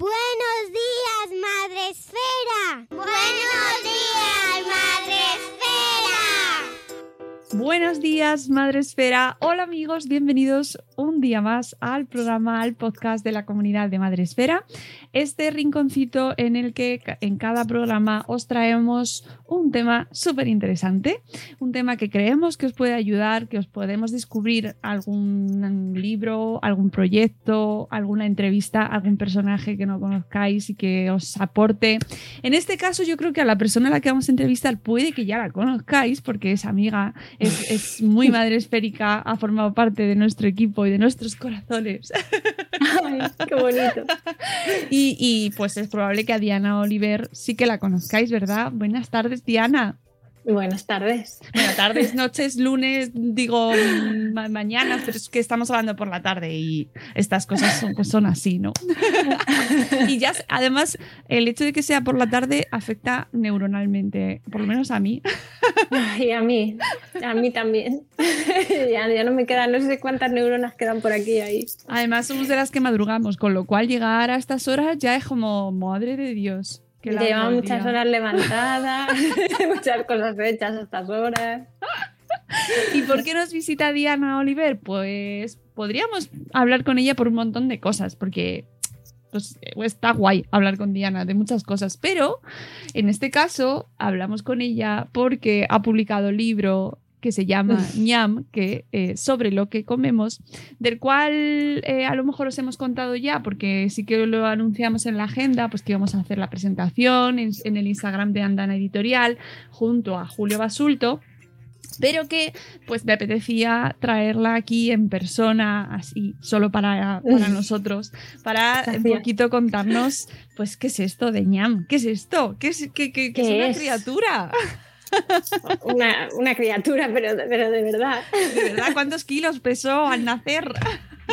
Buenos días, Madre Esfera. Buenos días, Madre Esfera. Buenos días, Madre Esfera. Hola amigos, bienvenidos un día más al programa, al podcast de la comunidad de Madre Esfera. Este rinconcito en el que en cada programa os traemos un tema súper interesante, un tema que creemos que os puede ayudar, que os podemos descubrir algún libro, algún proyecto, alguna entrevista, algún personaje que no conozcáis y que os aporte. En este caso yo creo que a la persona a la que vamos a entrevistar puede que ya la conozcáis porque es amiga, es, es muy madre esférica, ha formado parte de nuestro equipo y de nuestros corazones. Ay, qué bonito. Y, y, pues es probable que a Diana Oliver sí que la conozcáis, ¿verdad? Buenas tardes, Diana. Buenas tardes. Buenas tardes, noches, lunes, digo ma- mañanas, pero es que estamos hablando por la tarde y estas cosas son, pues son así, ¿no? y ya, además, el hecho de que sea por la tarde afecta neuronalmente, por lo menos a mí. Y a mí, a mí también. Ya, ya no me quedan, no sé cuántas neuronas quedan por aquí y ahí. Además, somos de las que madrugamos, con lo cual llegar a estas horas ya es como, madre de Dios. El muchas día". horas levantadas, muchas cosas hechas a estas horas. ¿Y por qué nos visita Diana Oliver? Pues podríamos hablar con ella por un montón de cosas, porque pues, está guay hablar con Diana de muchas cosas, pero en este caso hablamos con ella porque ha publicado libro que se llama ñam, que eh, sobre lo que comemos, del cual eh, a lo mejor os hemos contado ya, porque sí que lo anunciamos en la agenda, pues que íbamos a hacer la presentación en, en el Instagram de Andana Editorial junto a Julio Basulto pero que pues me apetecía traerla aquí en persona, así, solo para, para nosotros, para un poquito contarnos, pues, ¿qué es esto de ñam? ¿Qué es esto? ¿Qué es, qué, qué- qué es ¿Qué una es? criatura? Una, una criatura, pero, pero de verdad, ¿De verdad cuántos kilos pesó al nacer?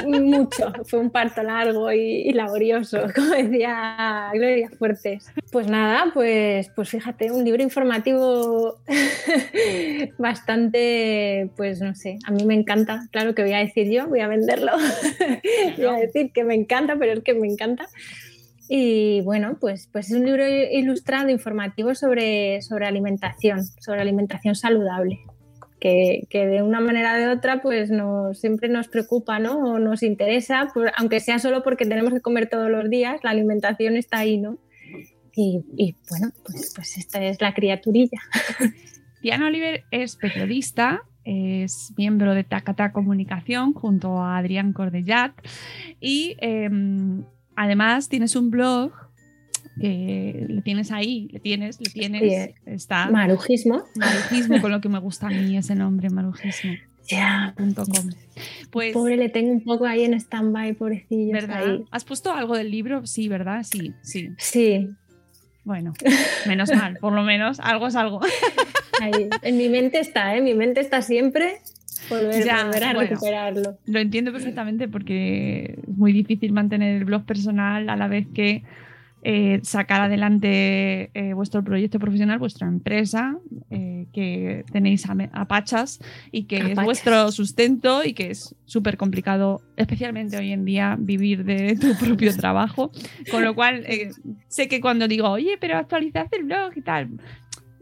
mucho. Fue un parto largo y, y laborioso, como decía Gloria Fuertes. Pues nada, pues, pues fíjate, un libro informativo bastante, pues no sé, a mí me encanta. Claro que voy a decir yo, voy a venderlo. voy a decir que me encanta, pero es que me encanta. Y bueno, pues, pues es un libro ilustrado, informativo sobre, sobre alimentación, sobre alimentación saludable. Que, que de una manera o de otra, pues nos, siempre nos preocupa, ¿no? O nos interesa, por- aunque sea solo porque tenemos que comer todos los días, la alimentación está ahí, ¿no? Y, y bueno, pues, pues esta es la criaturilla. Diana Oliver es periodista, es miembro de Tacata Comunicación junto a Adrián Cordellat y em, además tienes un blog que le tienes ahí, le tienes, le tienes, está Marujismo. Marujismo, con lo que me gusta a mí ese nombre, marujismo.com. Ya, Pues, pobre, le tengo un poco ahí en stand-by, pobrecillo. ¿verdad? ahí. ¿Has puesto algo del libro? Sí, ¿verdad? Sí, sí. Sí, Bueno, menos mal, por lo menos algo es algo. ahí. En mi mente está, ¿eh? Mi mente está siempre volver, Ya, volver a bueno. recuperarlo. Lo entiendo perfectamente porque es muy difícil mantener el blog personal a la vez que eh, sacar adelante eh, vuestro proyecto profesional, vuestra empresa, eh, que tenéis a, me- a pachas y que es vuestro sustento y que es súper complicado, especialmente hoy en día, vivir de tu propio trabajo. Con lo cual, eh, sé que cuando digo, oye, pero actualizad el blog y tal,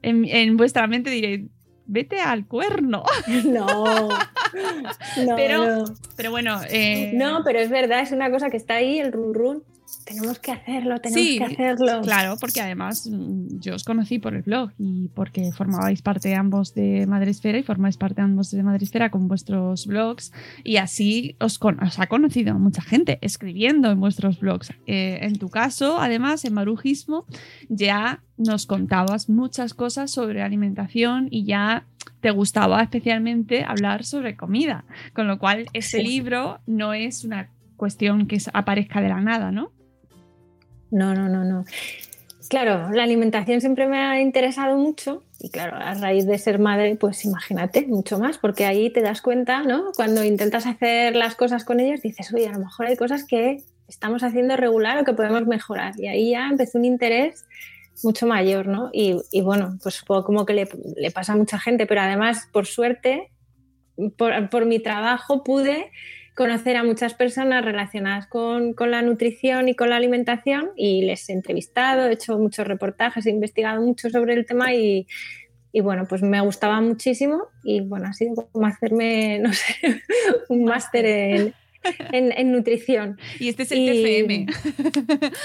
en, en vuestra mente diré, vete al cuerno. No, no, pero, no. pero bueno, eh, No, pero es verdad, es una cosa que está ahí, el run run. Tenemos que hacerlo, tenemos Sí, que hacerlo. Claro, porque además mm, yo os conocí por el blog y porque formabais parte ambos de Madresfera y formáis parte ambos de Madresfera con vuestros blogs y así os, con- os ha conocido mucha gente escribiendo en vuestros blogs. Eh, en tu caso, además, en Marujismo ya nos contabas muchas cosas sobre alimentación y ya te gustaba especialmente hablar sobre comida, con lo cual ese Sí. libro no es una cuestión que aparezca de la nada, ¿no? No, no, no, no. Claro, la alimentación siempre me ha interesado mucho y claro, a raíz de ser madre, pues imagínate, mucho más, porque ahí te das cuenta, ¿no? Cuando intentas hacer las cosas con ellos, dices, oye, a lo mejor hay cosas que estamos haciendo regular o que podemos mejorar. Y ahí ya empezó un interés mucho mayor, ¿no? Y, bueno, pues supongo como que le, pasa a mucha gente, pero además, por suerte, por mi trabajo pude conocer a muchas personas relacionadas con, con la nutrición y con la alimentación y les he entrevistado, he hecho muchos reportajes, he investigado mucho sobre el tema y, y bueno, pues me gustaba muchísimo y bueno, ha sido como hacerme, no sé, un máster en, en, en nutrición. Y este es el Y- TFM.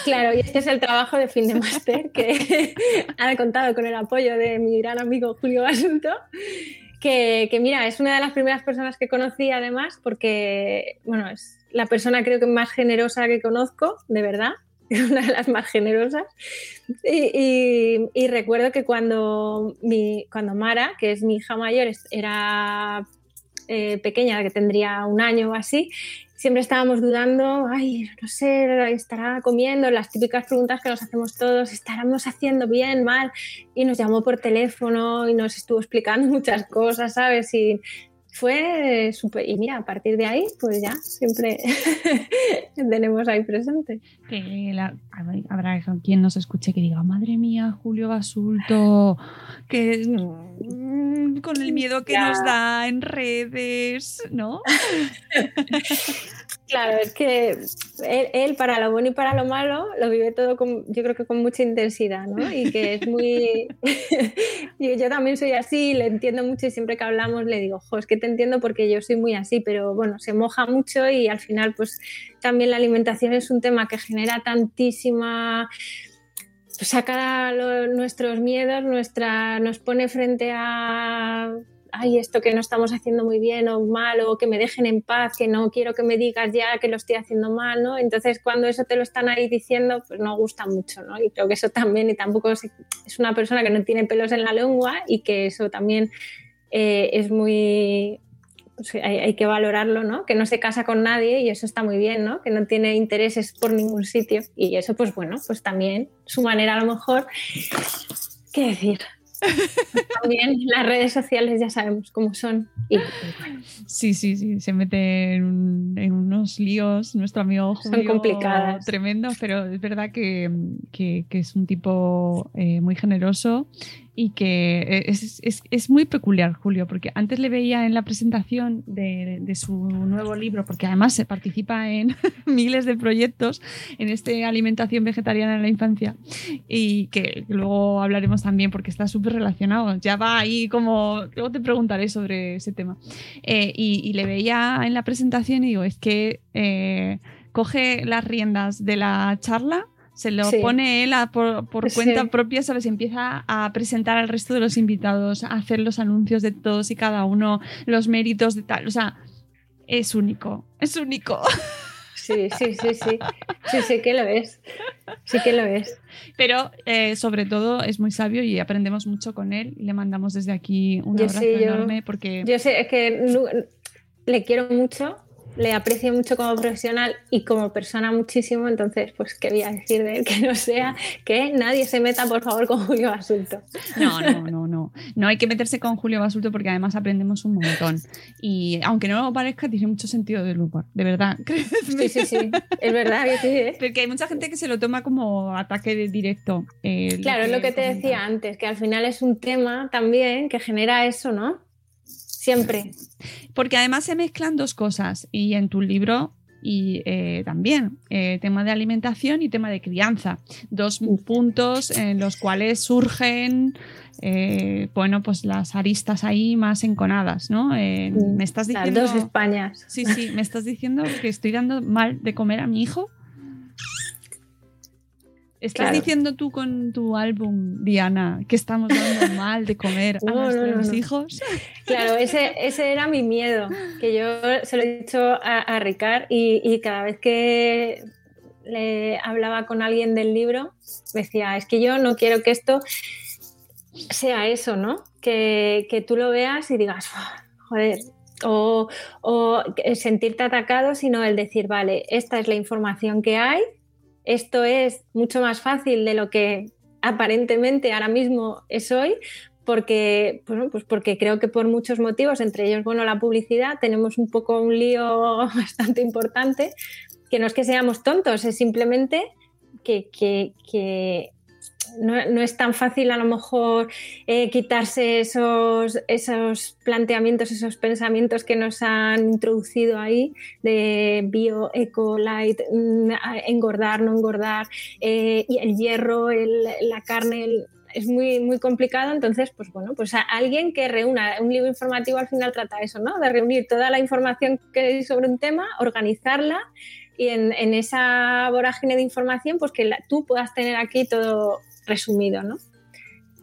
Claro, y este es el trabajo de fin de máster que ha contado con el apoyo de mi gran amigo Julio Basulto, que, mira, es una de las primeras personas que conocí además porque, bueno, es la persona creo que más generosa que conozco, de verdad, es una de las más generosas. Y, recuerdo que cuando, mi, cuando Mara, que es mi hija mayor, era eh, pequeña, que tendría un año o así, siempre estábamos dudando, ay, no sé, estará comiendo, las típicas preguntas que nos hacemos todos, estaremos haciendo bien, mal, y nos llamó por teléfono y nos estuvo explicando muchas cosas, ¿sabes? Y fue súper, y mira, a partir de ahí, pues ya, siempre tenemos ahí presente. Que la- habrá quien nos escuche que diga, madre mía, Julio Basulto, que mm, con el miedo que Ya. nos da en redes, ¿no? Claro, es que él, para lo bueno y para lo malo lo vive todo con, yo creo que con mucha intensidad, ¿no? Y que es muy... yo, yo también soy así, le entiendo mucho y siempre que hablamos le digo, jo, es que te entiendo porque yo soy muy así, pero bueno, se moja mucho y al final pues también la alimentación es un tema que genera tantísima pues saca nuestros miedos, nuestra, nos pone frente a ay, esto que no estamos haciendo muy bien o mal, o que me dejen en paz, que no quiero que me digas ya que lo estoy haciendo mal, ¿no? Entonces, cuando eso te lo están ahí diciendo, pues no gusta mucho, ¿no? Y creo que eso también, y tampoco es, una persona que no tiene pelos en la lengua y que eso también eh, es muy... hay, hay que valorarlo, ¿no? Que no se casa con nadie y eso está muy bien, ¿no? Que no tiene intereses por ningún sitio y eso, pues bueno, pues también su manera a lo mejor, ¿qué decir? También las redes sociales ya sabemos cómo son. Y, bueno, Sí, sí, sí, se mete en, un- en unos líos nuestro amigo Son complicadas. Tremendo, pero es verdad que, que- que es un tipo eh, muy generoso y que es, es- es muy peculiar, Julio, porque antes le veía en la presentación de, de su nuevo libro, porque además se participa en miles de proyectos en este alimentación vegetariana en la infancia y que luego hablaremos también porque está súper relacionado. Ya va ahí como, luego te preguntaré sobre ese tema. Eh, y, y le veía en la presentación y digo, es que eh, coge las riendas de la charla. Se lo Sí. pone él a por, por Sí. cuenta propia, ¿sabes? Empieza a presentar al resto de los invitados, a hacer los anuncios de todos y cada uno, los méritos de tal. O sea, es único, es único. sí, sí, sí, sí. Sí, sí que lo es. Sí que lo es. Pero eh, sobre todo es muy sabio y aprendemos mucho con él. Le mandamos desde aquí un Yo abrazo sí, yo- enorme porque Yo sé es que le quiero mucho, le aprecio mucho como profesional y como persona muchísimo, entonces, pues, ¿qué voy a decir de él? Que no sea que nadie se meta, por favor, con Julio Basulto. No, no, no, no. No hay que meterse con Julio Basulto porque además aprendemos un montón. Y aunque no lo parezca, tiene mucho sentido del humor. De verdad. Sí, sí, sí. Es verdad que sí, ¿eh? Porque hay mucha gente que se lo toma como ataque de directo. eh, Claro, es lo que te decía antes, que al final es un tema también que genera eso, ¿no? Siempre. Porque además se mezclan dos cosas y en tu libro y eh, también eh, tema de alimentación y tema de crianza. Dos puntos en los cuales surgen, eh, bueno, pues las aristas ahí más enconadas, ¿no? Eh, me estás Las diciendo... dos Españas. Sí, sí, me estás diciendo que estoy dando mal de comer a mi hijo. ¿Estás Claro. diciendo tú con tu álbum, Diana, que estamos dando mal de comer a No, no, no, nuestros hijos? Claro, ese, ese era mi miedo, que yo se lo he dicho a, a Ricard y, y cada vez que le hablaba con alguien del libro, decía, es que yo no quiero que esto sea eso, ¿no? Que, que tú lo veas y digas, "Uf, joder, o, o sentirte atacado, sino el decir, vale, esta es la información que hay, esto es mucho más fácil de lo que aparentemente ahora mismo es hoy, porque, bueno, pues porque creo que por muchos motivos, entre ellos, bueno, la publicidad, tenemos un poco un lío bastante importante, que no es que seamos tontos, es simplemente que, que- que no, es tan fácil a lo mejor eh, quitarse esos, esos planteamientos, esos pensamientos que nos han introducido ahí de bio, eco, light, mm, engordar, no engordar, eh, y el hierro, la carne, es muy, muy complicado. Entonces, pues bueno, pues a alguien que reúna, un libro informativo al final trata eso, ¿no? De reunir toda la información que hay sobre un tema, organizarla y en, esa vorágine de información, pues que tú puedas tener aquí todo resumido, ¿no?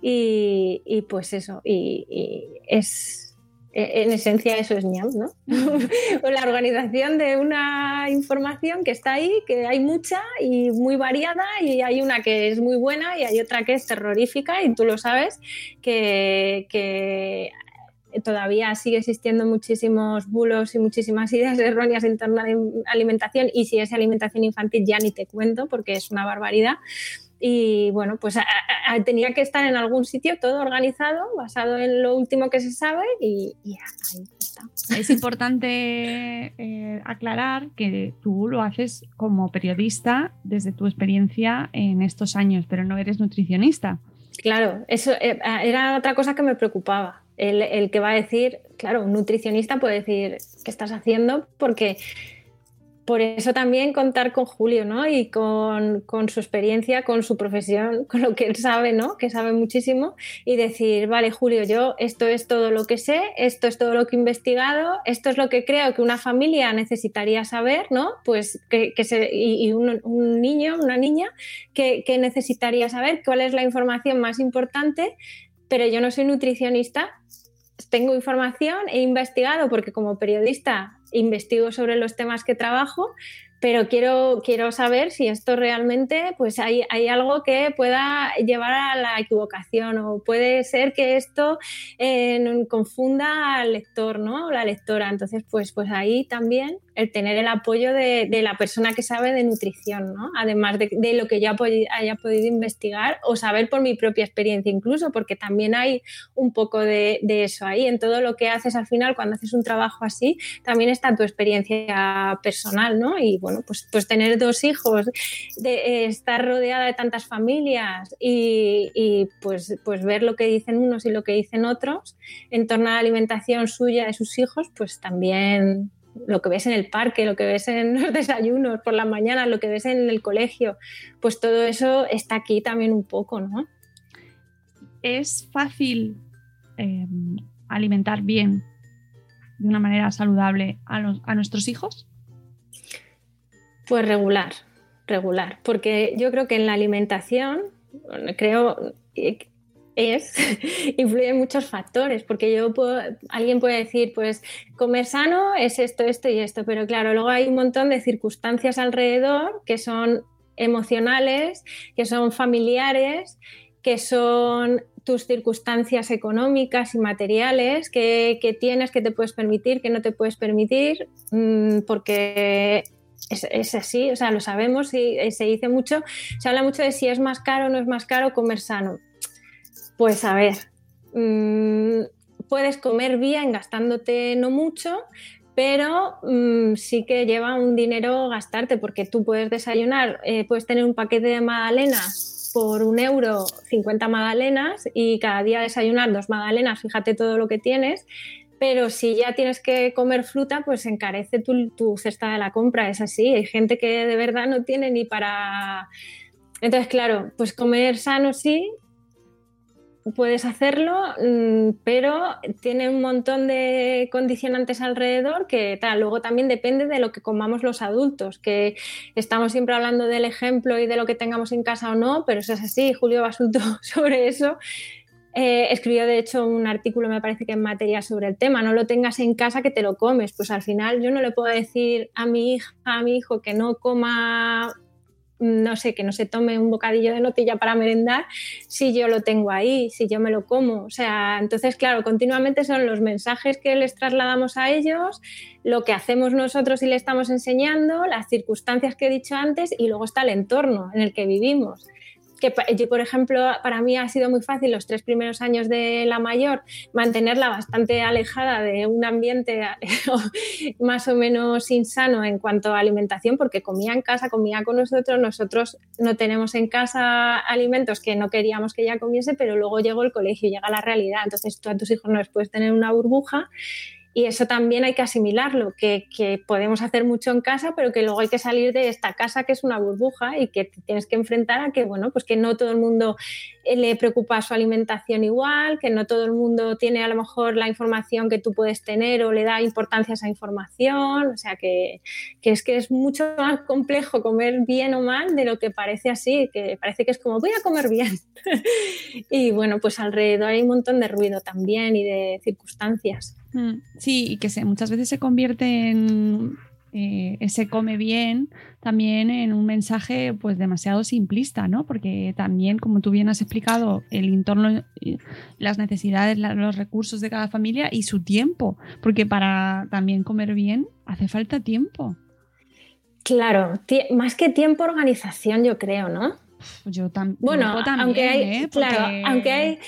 Y, y pues eso, y, y es, e- en esencia eso es ñam, ¿no? Pues la organización de una información que está ahí, que hay mucha y muy variada, y hay una que es muy buena y hay otra que es terrorífica, y tú lo sabes, que, que todavía sigue existiendo muchísimos bulos y muchísimas ideas erróneas en torno a la alimentación, y si es alimentación infantil ya ni te cuento, porque es una barbaridad. Y bueno, pues a- a- a- tenía que estar en algún sitio todo organizado, basado en lo último que se sabe, y, y ahí está. Es importante eh, aclarar que tú lo haces como periodista desde tu experiencia en estos años, pero no eres nutricionista. Claro, eso eh, era otra cosa que me preocupaba. El, el que va a decir, claro, un nutricionista puede decir, ¿qué estás haciendo? Porque por eso también contar con Julio, ¿no? Y con, con su experiencia, con su profesión, con lo que él sabe, ¿no? Que sabe muchísimo. Y decir, vale, Julio, yo esto es todo lo que sé, esto es todo lo que he investigado, esto es lo que creo que una familia necesitaría saber, ¿no? Pues que, que se, y, un, un niño, una niña, que, que necesitaría saber cuál es la información más importante, pero yo no soy nutricionista, tengo información, he investigado porque como periodista investigo sobre los temas que trabajo, pero quiero, quiero saber si esto realmente pues hay, hay algo que pueda llevar a la equivocación o puede ser que esto eh, confunda al lector ¿no? o la lectora. Entonces, pues, pues ahí también el tener el apoyo de, la persona que sabe de nutrición, ¿no? además de, lo que yo haya podi- haya podido investigar o saber por mi propia experiencia incluso, porque también hay un poco de, eso ahí. En todo lo que haces al final, cuando haces un trabajo así, también está tu experiencia personal, ¿no? Y bueno, pues, pues tener dos hijos, eh, estar rodeada de tantas familias y, y, pues, pues ver lo que dicen unos y lo que dicen otros en torno a la alimentación suya de sus hijos, pues también lo que ves en el parque, lo que ves en los desayunos por la mañana, lo que ves en el colegio, pues todo eso está aquí también un poco, ¿no? ¿Es fácil eh, alimentar bien, de una manera saludable, a, los- a nuestros hijos? Pues regular, regular, porque yo creo que en la alimentación, creo, eh, es, influyen muchos factores, porque yo puedo, alguien puede decir, pues comer sano es esto, esto y esto, pero claro, luego hay un montón de circunstancias alrededor que son emocionales, que son familiares, que son tus circunstancias económicas y materiales que, tienes, que te puedes permitir, que no te puedes permitir, mmm, porque es, es, así, o sea, lo sabemos y, se dice mucho, se habla mucho de si es más caro o no es más caro comer sano. Pues a ver, mmm, puedes comer bien gastándote no mucho, pero mmm, sí que lleva un dinero gastarte porque tú puedes desayunar, eh, puedes tener un paquete de magdalenas por un euro 50 magdalenas y cada día desayunar dos magdalenas, fíjate todo lo que tienes, pero si ya tienes que comer fruta, pues encarece tu, tu cesta de la compra, es así. Hay gente que de verdad no tiene ni para... Entonces, claro, pues comer sano sí, puedes hacerlo, mm, pero tiene un montón de condicionantes alrededor que tal. Luego también depende de lo que comamos los adultos, que estamos siempre hablando del ejemplo y de lo que tengamos en casa o no, pero es así. Julio Basulto sobre eso eh, escribió de hecho un artículo, me parece que en materia sobre el tema, no lo tengas en casa que te lo comes, pues al final yo no le puedo decir a mi hija, a mi hijo que no coma, no sé, que no se tome un bocadillo de notilla para merendar si yo lo tengo ahí, si yo me lo como. O sea, entonces, claro, continuamente son los mensajes que les trasladamos a ellos, lo que hacemos nosotros y le estamos enseñando, las circunstancias que he dicho antes y luego está el entorno en el que vivimos que yo, por ejemplo, para mí ha sido muy fácil los tres primeros años de la mayor mantenerla bastante alejada de un ambiente más o menos insano en cuanto a alimentación, porque comía en casa, comía con nosotros, nosotros no tenemos en casa alimentos que no queríamos que ella comiese, pero luego llegó el colegio, llega la realidad, entonces tú a tus hijos no les puedes tener una burbuja y eso también hay que asimilarlo, que, que, podemos hacer mucho en casa, pero que luego hay que salir de esta casa que es una burbuja y que tienes que enfrentar a que, bueno, pues que no todo el mundo eh, le preocupa su alimentación igual, que no todo el mundo tiene a lo mejor la información que tú puedes tener o le da importancia a esa información, o sea que, que es que es mucho más complejo comer bien o mal de lo que parece así, que parece que es como voy a comer bien. y bueno, pues alrededor hay un montón de ruido también y de circunstancias. Mm, sí, y que se, muchas veces se convierte en eh, ese come bien también en un mensaje pues demasiado simplista, ¿no? Porque también, como tú bien has explicado, el entorno, las necesidades, los recursos de cada familia y su tiempo, porque para también comer bien hace falta tiempo. Claro, más que tiempo, organización, yo creo, ¿no? Yo también. Bueno, aunque hay, ¿eh? claro, aunque hay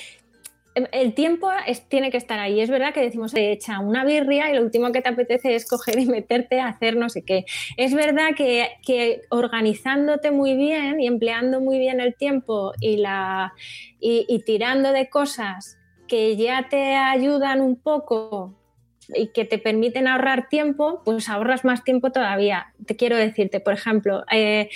el tiempo tiene que estar ahí. Es verdad que decimos, te echa una birria y lo último que te apetece es coger y meterte a hacer no sé qué. Es verdad que, organizándote muy bien y empleando muy bien el tiempo y, la, y, tirando de cosas que ya te ayudan un poco y que te permiten ahorrar tiempo, pues ahorras más tiempo todavía. Te quiero decirte, por ejemplo, eh,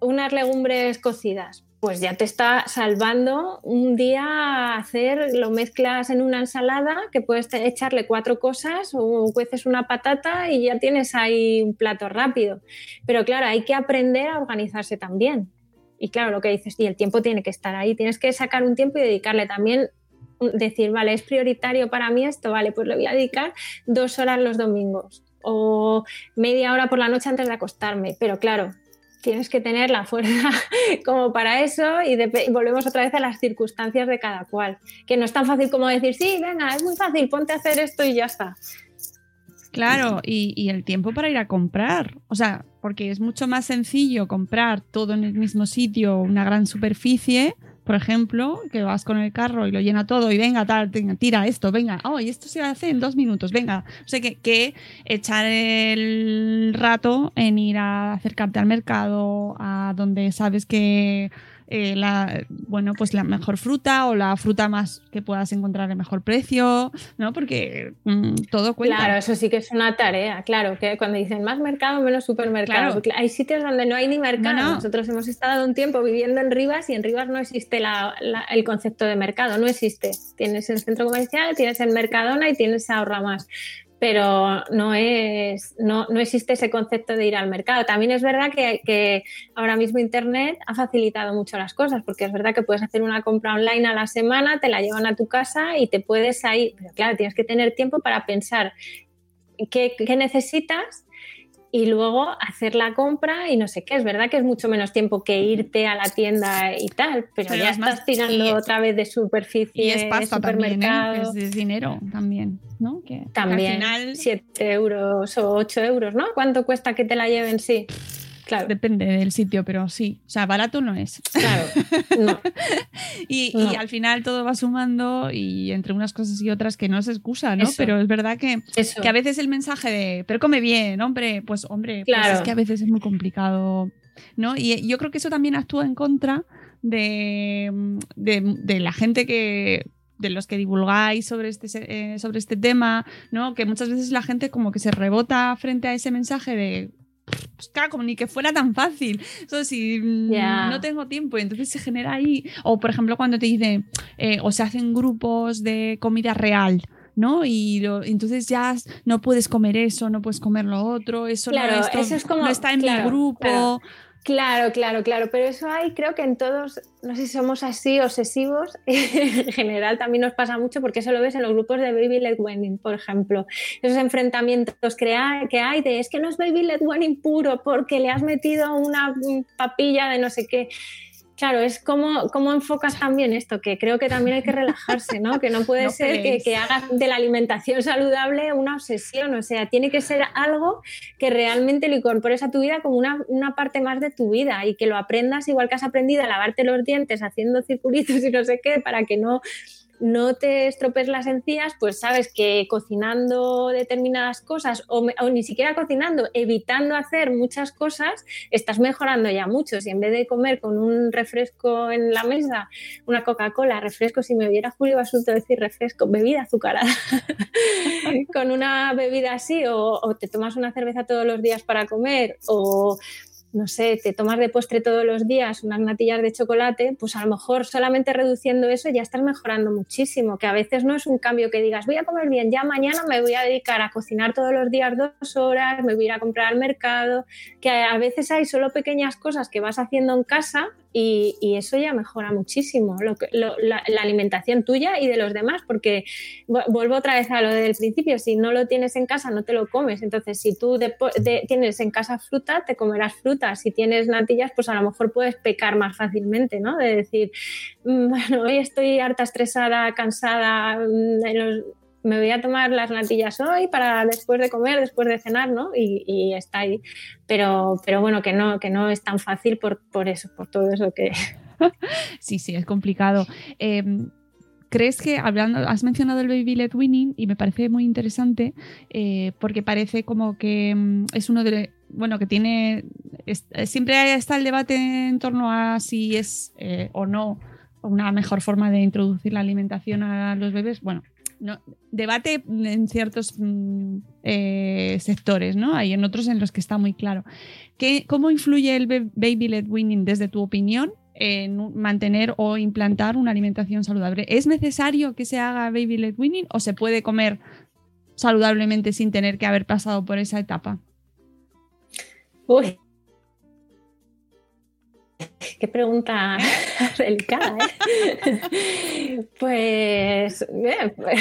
unas legumbres cocidas pues ya te está salvando un día hacer, lo mezclas en una ensalada, que puedes echarle cuatro cosas o cueces una patata y ya tienes ahí un plato rápido. Pero claro, hay que aprender a organizarse también. Y claro, lo que dices, y el tiempo tiene que estar ahí, tienes que sacar un tiempo y dedicarle también, decir, vale, es prioritario para mí esto, vale, pues le voy a dedicar dos horas los domingos o media hora por la noche antes de acostarme. Pero claro, tienes que tener la fuerza como para eso y, volvemos otra vez a las circunstancias de cada cual. Que no es tan fácil como decir, sí, venga, es muy fácil, ponte a hacer esto y ya está. Claro, y, y, el tiempo para ir a comprar. O sea, porque es mucho más sencillo comprar todo en el mismo sitio, una gran superficie, por ejemplo, que vas con el carro y lo llena todo y venga, tal, tira esto, venga, oh, y esto se hace en dos minutos, venga. O sea, que, que echar el rato en ir a acercarte al mercado, a donde sabes que eh, la, bueno, pues la mejor fruta o la fruta más que puedas encontrar de mejor precio, ¿no? Porque mm, todo cuenta. Claro, eso sí que es una tarea, claro, que cuando dicen más mercado, menos supermercado. Hay sitios donde no hay ni mercado. Nosotros hemos estado un tiempo viviendo en Rivas y en Rivas no existe el concepto de mercado, no existe. Tienes el centro comercial, tienes el Mercadona y tienes Ahorra Más pero no, es, no, no, existe ese concepto de ir al mercado. También es verdad que, ahora mismo Internet ha facilitado mucho las cosas, porque es verdad que puedes hacer una compra online a la semana, te la llevan a tu casa y te puedes ahí, pero claro, tienes que tener tiempo para pensar qué, qué necesitas y luego hacer la compra y no sé qué. Es verdad que es mucho menos tiempo que irte a la tienda y tal, pero, ya estás tirando otra vez de superficie. Y es pasta también, ¿eh? es dinero también, ¿no? Que, también, al final... 7 euros o 8 euros, ¿no? ¿Cuánto cuesta que te la lleven? Sí. Claro. Depende del sitio, pero sí. O sea, barato no es. Claro. No. y, al final todo va sumando y entre unas cosas y otras que no es excusa, ¿no? Pero es verdad que, que a veces el mensaje de, pero come bien, hombre, pues hombre, pues es que a veces es muy complicado, ¿no? Y yo creo que eso también actúa en contra de, de, de la gente que de los que divulgáis sobre este, eh, sobre este tema, ¿no? Que muchas veces la gente como que se rebota frente a ese mensaje de pues claro, como ni que fuera tan fácil. Eso si no tengo tiempo, y entonces se genera ahí. O por ejemplo, cuando te dicen, eh, o se hacen grupos de comida real. ¿no? Y lo- entonces ya no puedes comer eso, no puedes comer lo otro, eso, Claro, no, esto eso es como- no está en mi claro, grupo. claro. Claro, claro, claro, pero eso hay, creo que en todos, no sé si somos así obsesivos, en general también nos pasa mucho porque eso lo ves en los grupos de Baby Led Wedding, por ejemplo, esos enfrentamientos que hay, de es que no es Baby Led Wedding puro porque le has metido una papilla de no sé qué. Claro, es como, como enfocas también esto, que creo que también hay que relajarse, ¿no? Que no puede No ser que, que hagas de la alimentación saludable una obsesión, o sea, tiene que ser algo que realmente lo incorpores a tu vida como una, una parte más de tu vida y que lo aprendas igual que has aprendido a lavarte los dientes haciendo circulitos y no sé qué, para que no, no te estropees las encías, pues sabes que cocinando determinadas cosas o, ni siquiera cocinando, evitando hacer muchas cosas, estás mejorando ya mucho. Si en vez de comer con un refresco en la mesa, una Coca-Cola, refresco, si me viera Julio Basulto decir refresco, bebida azucarada, con una bebida así, o, o te tomas una cerveza todos los días para comer, o no sé, te tomas de postre todos los días unas natillas de chocolate, pues a lo mejor solamente reduciendo eso ya estás mejorando muchísimo, que a veces no es un cambio que digas, voy a comer bien, ya mañana me voy a dedicar a cocinar todos los días dos horas, me voy a ir a comprar al mercado, que a veces hay solo pequeñas cosas que vas haciendo en casa y, y eso ya mejora muchísimo lo que- lo- la, la alimentación tuya y de los demás, porque vu- vuelvo otra vez a lo del principio, si no lo tienes en casa no te lo comes, entonces si tú tienes en casa fruta, te comerás fruta, si tienes natillas, pues a lo mejor puedes pecar más fácilmente, ¿no? De decir, "Mm, bueno, hoy estoy harta, estresada, cansada, mm, los- me voy a tomar las natillas hoy para después de comer, después de cenar, ¿no? Y, está ahí. Pero, pero bueno, que no, que no es tan fácil por, por eso, por todo eso que, Sí, sí, es complicado. Eh, ¿Crees que, hablando, has mencionado el Baby Led Winning y me parece muy interesante eh, porque parece como que mm, es uno de, bueno, que tiene, es- siempre está el debate en torno a si es eh, o no una mejor forma de introducir la alimentación a los bebés. Bueno, debate en ciertos mm, eh, sectores, ¿no? Hay en otros en los que está muy claro. ¿Qué, ¿Cómo influye el Baby Led Winning desde tu opinión en mantener o implantar una alimentación saludable? ¿Es necesario que se haga Baby Led Winning o se puede comer saludablemente sin tener que haber pasado por esa etapa? Uy. Qué pregunta delicada, ¿eh? Pues, eh, pues,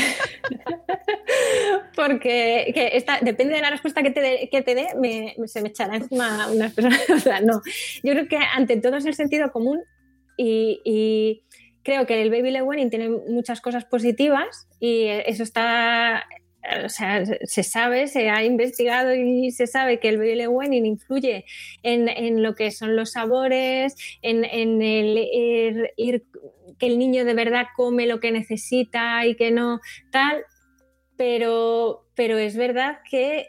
porque que esta, depende de la respuesta que te dé, que te dé me- se me echará encima unas personas. O sea, no. Yo creo que ante todo es el sentido común y, y creo que el Baby Led Weaning tiene muchas cosas positivas y eso está o sea, se sabe, se ha investigado y se sabe que el weaning influye en, en lo que son los sabores, en, en el ir- ir- que el niño de verdad come lo que necesita y que no tal, pero, pero es verdad que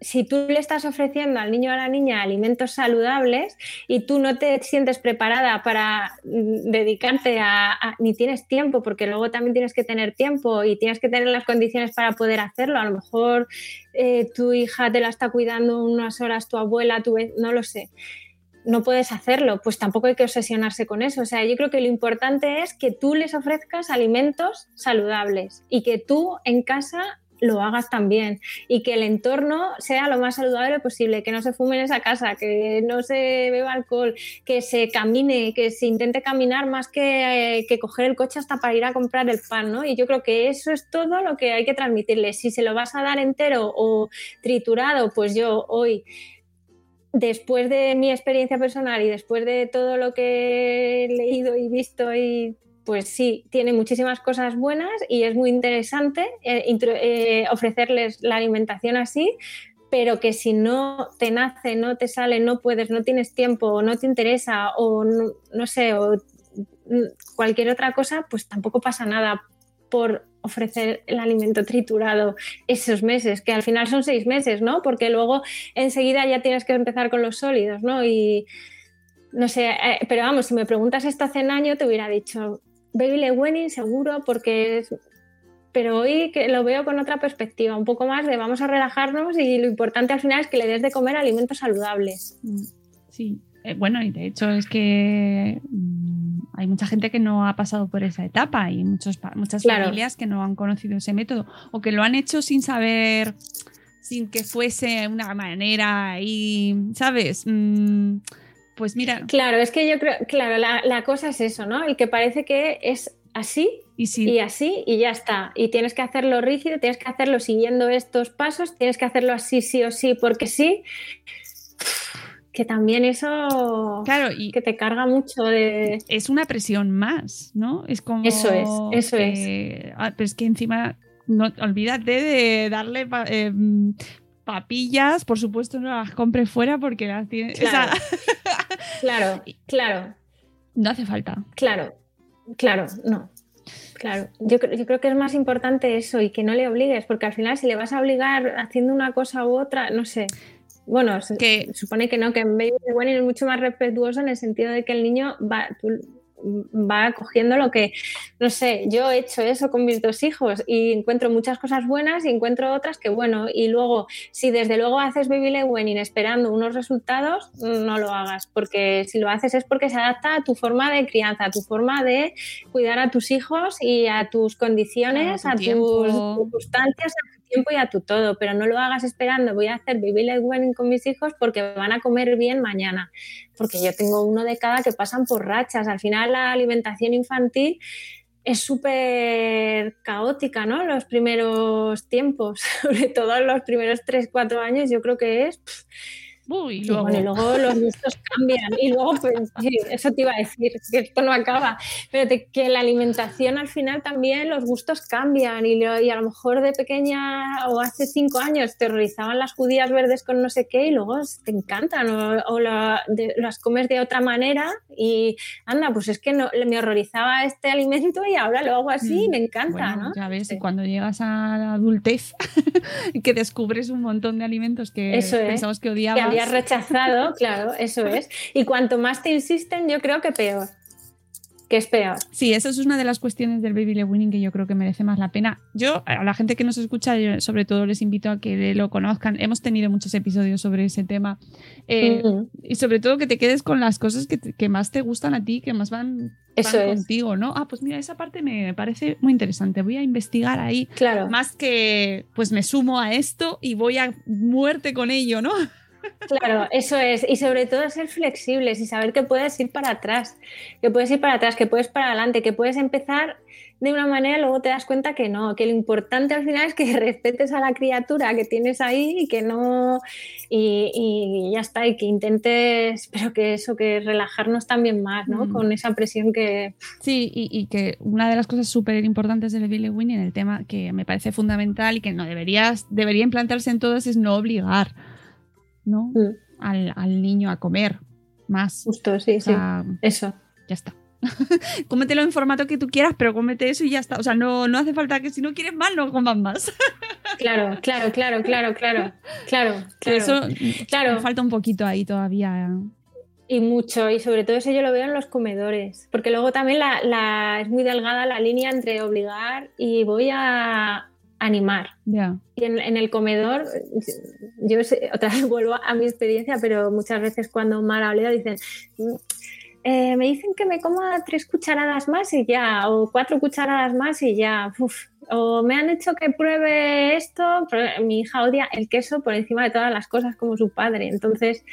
si tú le estás ofreciendo al niño o a la niña alimentos saludables y tú no te sientes preparada para mm, dedicarte a, ni tienes tiempo, porque luego también tienes que tener tiempo y tienes que tener las condiciones para poder hacerlo. A lo mejor eh, tu hija te la está cuidando unas horas, tu abuela, tu no lo sé. No puedes hacerlo, pues tampoco hay que obsesionarse con eso. O sea, yo creo que lo importante es que tú les ofrezcas alimentos saludables y que tú en casa lo hagas también y que el entorno sea lo más saludable posible, que no se fume en esa casa, que no se beba alcohol, que se camine, que se intente caminar más que, eh, que coger el coche hasta para ir a comprar el pan, ¿no? Y yo creo que eso es todo lo que hay que transmitirle. Si se lo vas a dar entero o triturado, pues yo hoy después de mi experiencia personal y después de todo lo que he leído y visto y pues sí, tiene muchísimas cosas buenas y es muy interesante eh, eh, ofrecerles la alimentación así, pero que si no te nace, no te sale, no puedes, no tienes tiempo, no te interesa o no, sé, o cualquier otra cosa, pues tampoco pasa nada por ofrecer el alimento triturado esos meses, que al final son seis meses, ¿no? Porque luego enseguida ya tienes que empezar con los sólidos, ¿no? Y no sé, eh, pero vamos, si me preguntas esto hace un año, te hubiera dicho, Baby Led Weaning seguro porque es... Pero hoy que lo veo con otra perspectiva, un poco más de vamos a relajarnos y lo importante al final es que le des de comer alimentos saludables. Mm, Sí, Eh, bueno, y de hecho es que mm, hay mucha gente que no ha pasado por esa etapa y muchos, muchas Claro. familias que no han conocido ese método o que lo han hecho sin saber, sin que fuese una manera ahí, ¿sabes? Mm, pues mira, Claro, es que yo creo, claro, la, la cosa es eso, ¿no? El que parece que es así y si y así y ya está. Y tienes que hacerlo rígido, tienes que hacerlo siguiendo estos pasos, tienes que hacerlo así sí o sí porque sí. Que también eso claro, y que te carga mucho de... es una presión más, ¿no? Es como Eso es, eso que- ah, pero es que encima no olvídate de darle eh, mm, papillas, por supuesto no las compre fuera porque las tiene, o sea, Claro. Claro, no hace falta. claro, claro, no. Claro, yo, yo creo que es más importante eso y que no le obligues, porque al final si le vas a obligar haciendo una cosa u otra, no sé. Bueno, Que- supone que no, que en Baby One es mucho más respetuoso en el sentido de que el niño va, tú- va cogiendo lo que, no sé, yo he hecho eso con mis dos hijos y encuentro muchas cosas buenas y encuentro otras que bueno, y luego si desde luego haces baby led weaning esperando unos resultados, no lo hagas, porque si lo haces es porque se adapta a tu forma de crianza, a tu forma de cuidar a tus hijos y a tus condiciones, A tu a, tiempo. tus circunstancias, a y a tu todo, pero no lo hagas esperando, voy a hacer baby led weaning con mis hijos porque van a comer bien mañana, porque yo tengo uno de cada que pasan por rachas, al final la alimentación infantil es súper caótica, ¿no? Los primeros tiempos, sobre todo los primeros 3, 4 años, yo creo que es. Uy, y luego, bueno, luego los gustos cambian. Y luego, pues, sí, eso te iba a decir, que esto no acaba. Pero te- que la alimentación al final también los gustos cambian. Y, lo- y a lo mejor de pequeña o hace cinco años te horrorizaban las judías verdes con no sé qué y luego te encantan. O, o la- de- las comes de otra manera y anda, pues es que no, me horrorizaba este alimento y ahora lo hago así y me encanta, bueno, ¿no? ya ves, Sí. cuando llegas a la adultez y que descubres un montón de alimentos que Eso es. pensabas que que odiabas. Habías rechazado, claro, eso es. Y cuanto más te insisten, yo creo que peor. Que es peor. Sí, eso es una de las cuestiones del baby led weaning que yo creo que merece más la pena. Yo, a la gente que nos escucha, yo sobre todo les invito a que lo conozcan. Hemos tenido muchos episodios sobre ese tema. Eh, Y sobre todo que te quedes con las cosas que, que más te gustan a ti, que más van, Eso es. contigo, ¿no? Ah, pues mira, esa parte me parece muy interesante. Voy a investigar ahí. Claro, Más que, pues me sumo a esto y voy a muerte con ello, ¿no? Claro, eso es. Y sobre todo ser flexibles y saber que puedes ir para atrás, que puedes ir para atrás, que puedes para adelante, que puedes empezar de una manera y luego te das cuenta que no, que lo importante al final es que respetes a la criatura que tienes ahí y que no, y, y ya está, y que intentes, pero que eso, que relajarnos también más, ¿no? Mm. Con esa presión que, Sí, y, y que una de las cosas súper importantes del baby led weaning, el tema que me parece fundamental y que no deberías, debería implantarse en todos es no obligar, ¿no? Mm. Al, al niño a comer más. justo, sí, O sí, eso. ya está. cómetelo en formato que tú quieras, pero cómete eso y ya está. O sea, no, no hace falta que si no quieres más, no comas más. Claro, claro, claro, claro, claro, claro, claro. Eso Claro. falta un poquito ahí todavía. Y mucho, y sobre todo eso yo lo veo en los comedores, porque luego también la, la- es muy delgada la línea entre obligar y voy a animar. Y en, en el comedor, yo sé- otra vez vuelvo a mi experiencia, pero muchas veces cuando Mara Leo dicen, "Mm, eh, me dicen que me coma tres cucharadas más y ya, o cuatro cucharadas más y ya, uf. o me han hecho que pruebe esto, pero mi hija odia el queso por encima de todas las cosas como su padre, entonces,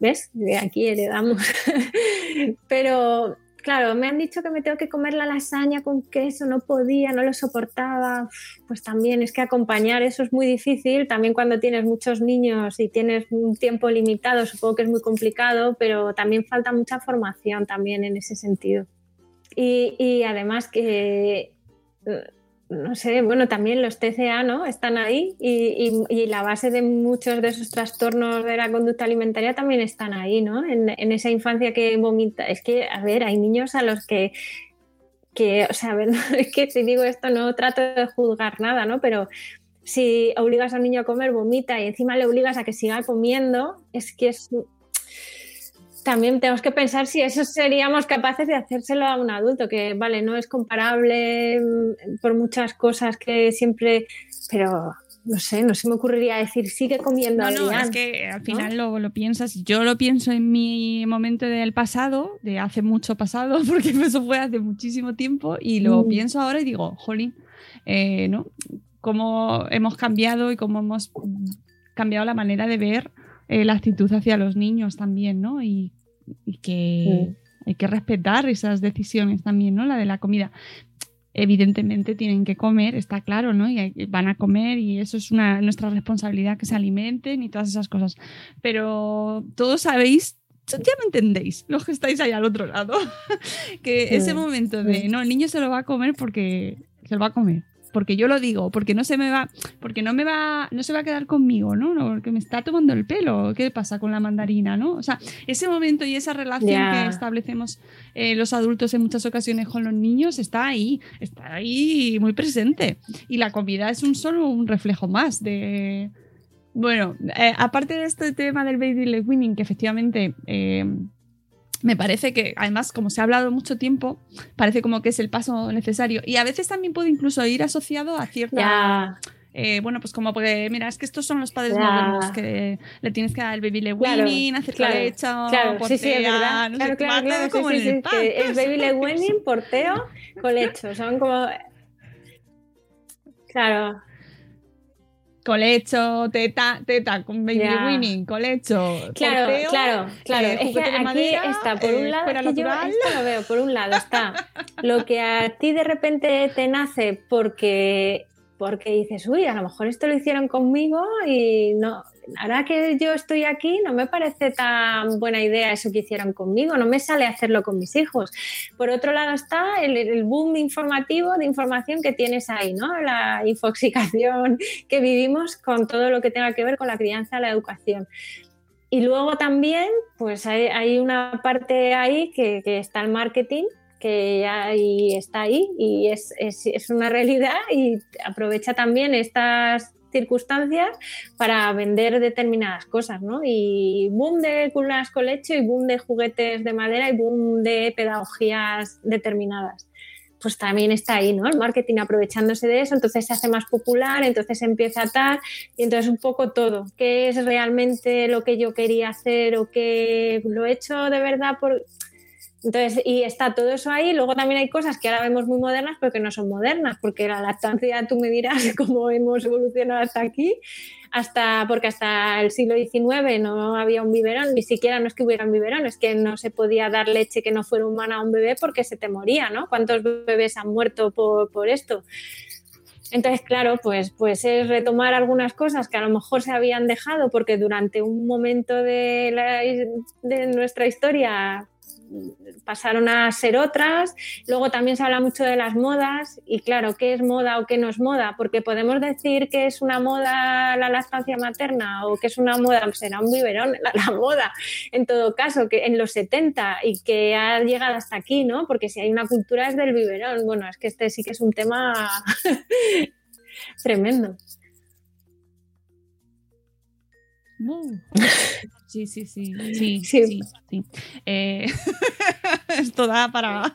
¿ves? De aquí heredamos. pero claro, me han dicho que me tengo que comer la lasaña con queso, no podía, no lo soportaba. Pues también es que acompañar eso es muy difícil, también cuando tienes muchos niños y tienes un tiempo limitado, supongo que es muy complicado, pero también falta mucha formación también en ese sentido. Y, y además que, no sé, bueno, también los TCA, ¿no? Están ahí y, y- y la base de muchos de esos trastornos de la conducta alimentaria también están ahí, ¿no? En, en esa infancia que vomita. Es que, a ver, hay niños a los que que, o sea, es que si digo esto no trato de juzgar nada, ¿no? Pero si obligas a un niño a comer, vomita y encima le obligas a que siga comiendo, es que es, también tenemos que pensar si eso seríamos capaces de hacérselo a un adulto, que vale, no es comparable mm, por muchas cosas que siempre, pero no sé, no se me ocurriría decir sigue comiendo No, no, Adrián", es que al ¿no? final lo, lo piensas. Yo lo pienso en mi momento del pasado, de hace mucho pasado, porque eso fue hace muchísimo tiempo, y lo Mm. pienso ahora y digo, jolín, eh, ¿no? Cómo hemos cambiado y cómo hemos cambiado la manera de ver eh, la actitud hacia los niños también, ¿no? Y, y que hay que respetar esas decisiones también, ¿no? La de la comida evidentemente tienen que comer, está claro, ¿no? Y hay- van a comer y eso es una, nuestra responsabilidad que se alimenten y todas esas cosas. Pero todos sabéis, ya me entendéis, los que estáis ahí al otro lado, que ese momento de, no, el niño se lo va a comer porque se lo va a comer. Porque yo lo digo, porque no se me va, porque no me va, no se va a quedar conmigo, ¿no? No, Porque me está tomando el pelo. ¿Qué pasa con la mandarina, no? O sea, ese momento y esa relación que establecemos eh, los adultos en muchas ocasiones con los niños está ahí, está ahí muy presente. Y la comida es un solo un reflejo más de. Bueno, eh, aparte de este tema del baby leg weaning, que efectivamente eh, me parece que, además, como se ha hablado mucho tiempo, parece como que es el paso necesario. Y a veces también puede incluso ir asociado a cierta. Eh, bueno, pues como porque, mira, es que estos son los padres modernos que le tienes que dar el baby Claro, weaning, hacer claro, leche, claro, sí, sí, es verdad. no sé, Claro, claro, claro, como sí, en sí, el pan. es baby leg weaning, porteo, colecho, son como... Claro, Colecho, teta, teta, con baby winning, colecho. Claro, porteo, claro, claro. eh, es que aquí madera, está, por eh, un lado, es que yo esto lo veo, por un lado está lo que a ti de repente te nace porque, porque dices, uy, a lo mejor esto lo hicieron conmigo y no, ahora que yo estoy aquí no me parece tan buena idea eso que hicieron conmigo, no me sale hacerlo con mis hijos. Por otro lado está el, boom informativo de información que tienes ahí, ¿no? La infoxicación que vivimos con todo lo que tenga que ver con la crianza, la educación. Y luego también, pues hay, una parte ahí que, que está el marketing, que ya está ahí y es, es- es una realidad y aprovecha también estas circunstancias para vender determinadas cosas, ¿no? Y boom de culas colecho y boom de juguetes de madera y boom de pedagogías determinadas. Pues también está ahí, ¿no? El marketing aprovechándose de eso, entonces se hace más popular, entonces empieza a tal, y entonces un poco todo. ¿Qué es realmente lo que yo quería hacer o qué lo he hecho de verdad por... Entonces, y está todo eso ahí. Luego también hay cosas que ahora vemos muy modernas, pero que no son modernas, porque la lactancia, tú me dirás cómo hemos evolucionado hasta aquí, hasta porque hasta el siglo XIX no había un biberón, ni siquiera no es que hubiera un biberón, es que no se podía dar leche que no fuera humana a un bebé porque se te moría, ¿no? ¿Cuántos bebés han muerto por, por esto? Entonces, claro, pues, pues es retomar algunas cosas que a lo mejor se habían dejado porque durante un momento de, la- de nuestra historia pasaron a ser otras. Luego también se habla mucho de las modas y claro, ¿qué es moda o qué no es moda? Porque podemos decir que es una moda la lactancia materna o que es una moda, pues será un biberón la, la moda en todo caso, que en los 70 y que ha llegado hasta aquí, ¿no? Porque si hay una cultura es del biberón. Bueno, es que este sí que es un tema tremendo. Uh, Sí, sí, sí, sí, Sí. sí, sí. Eh, esto da para,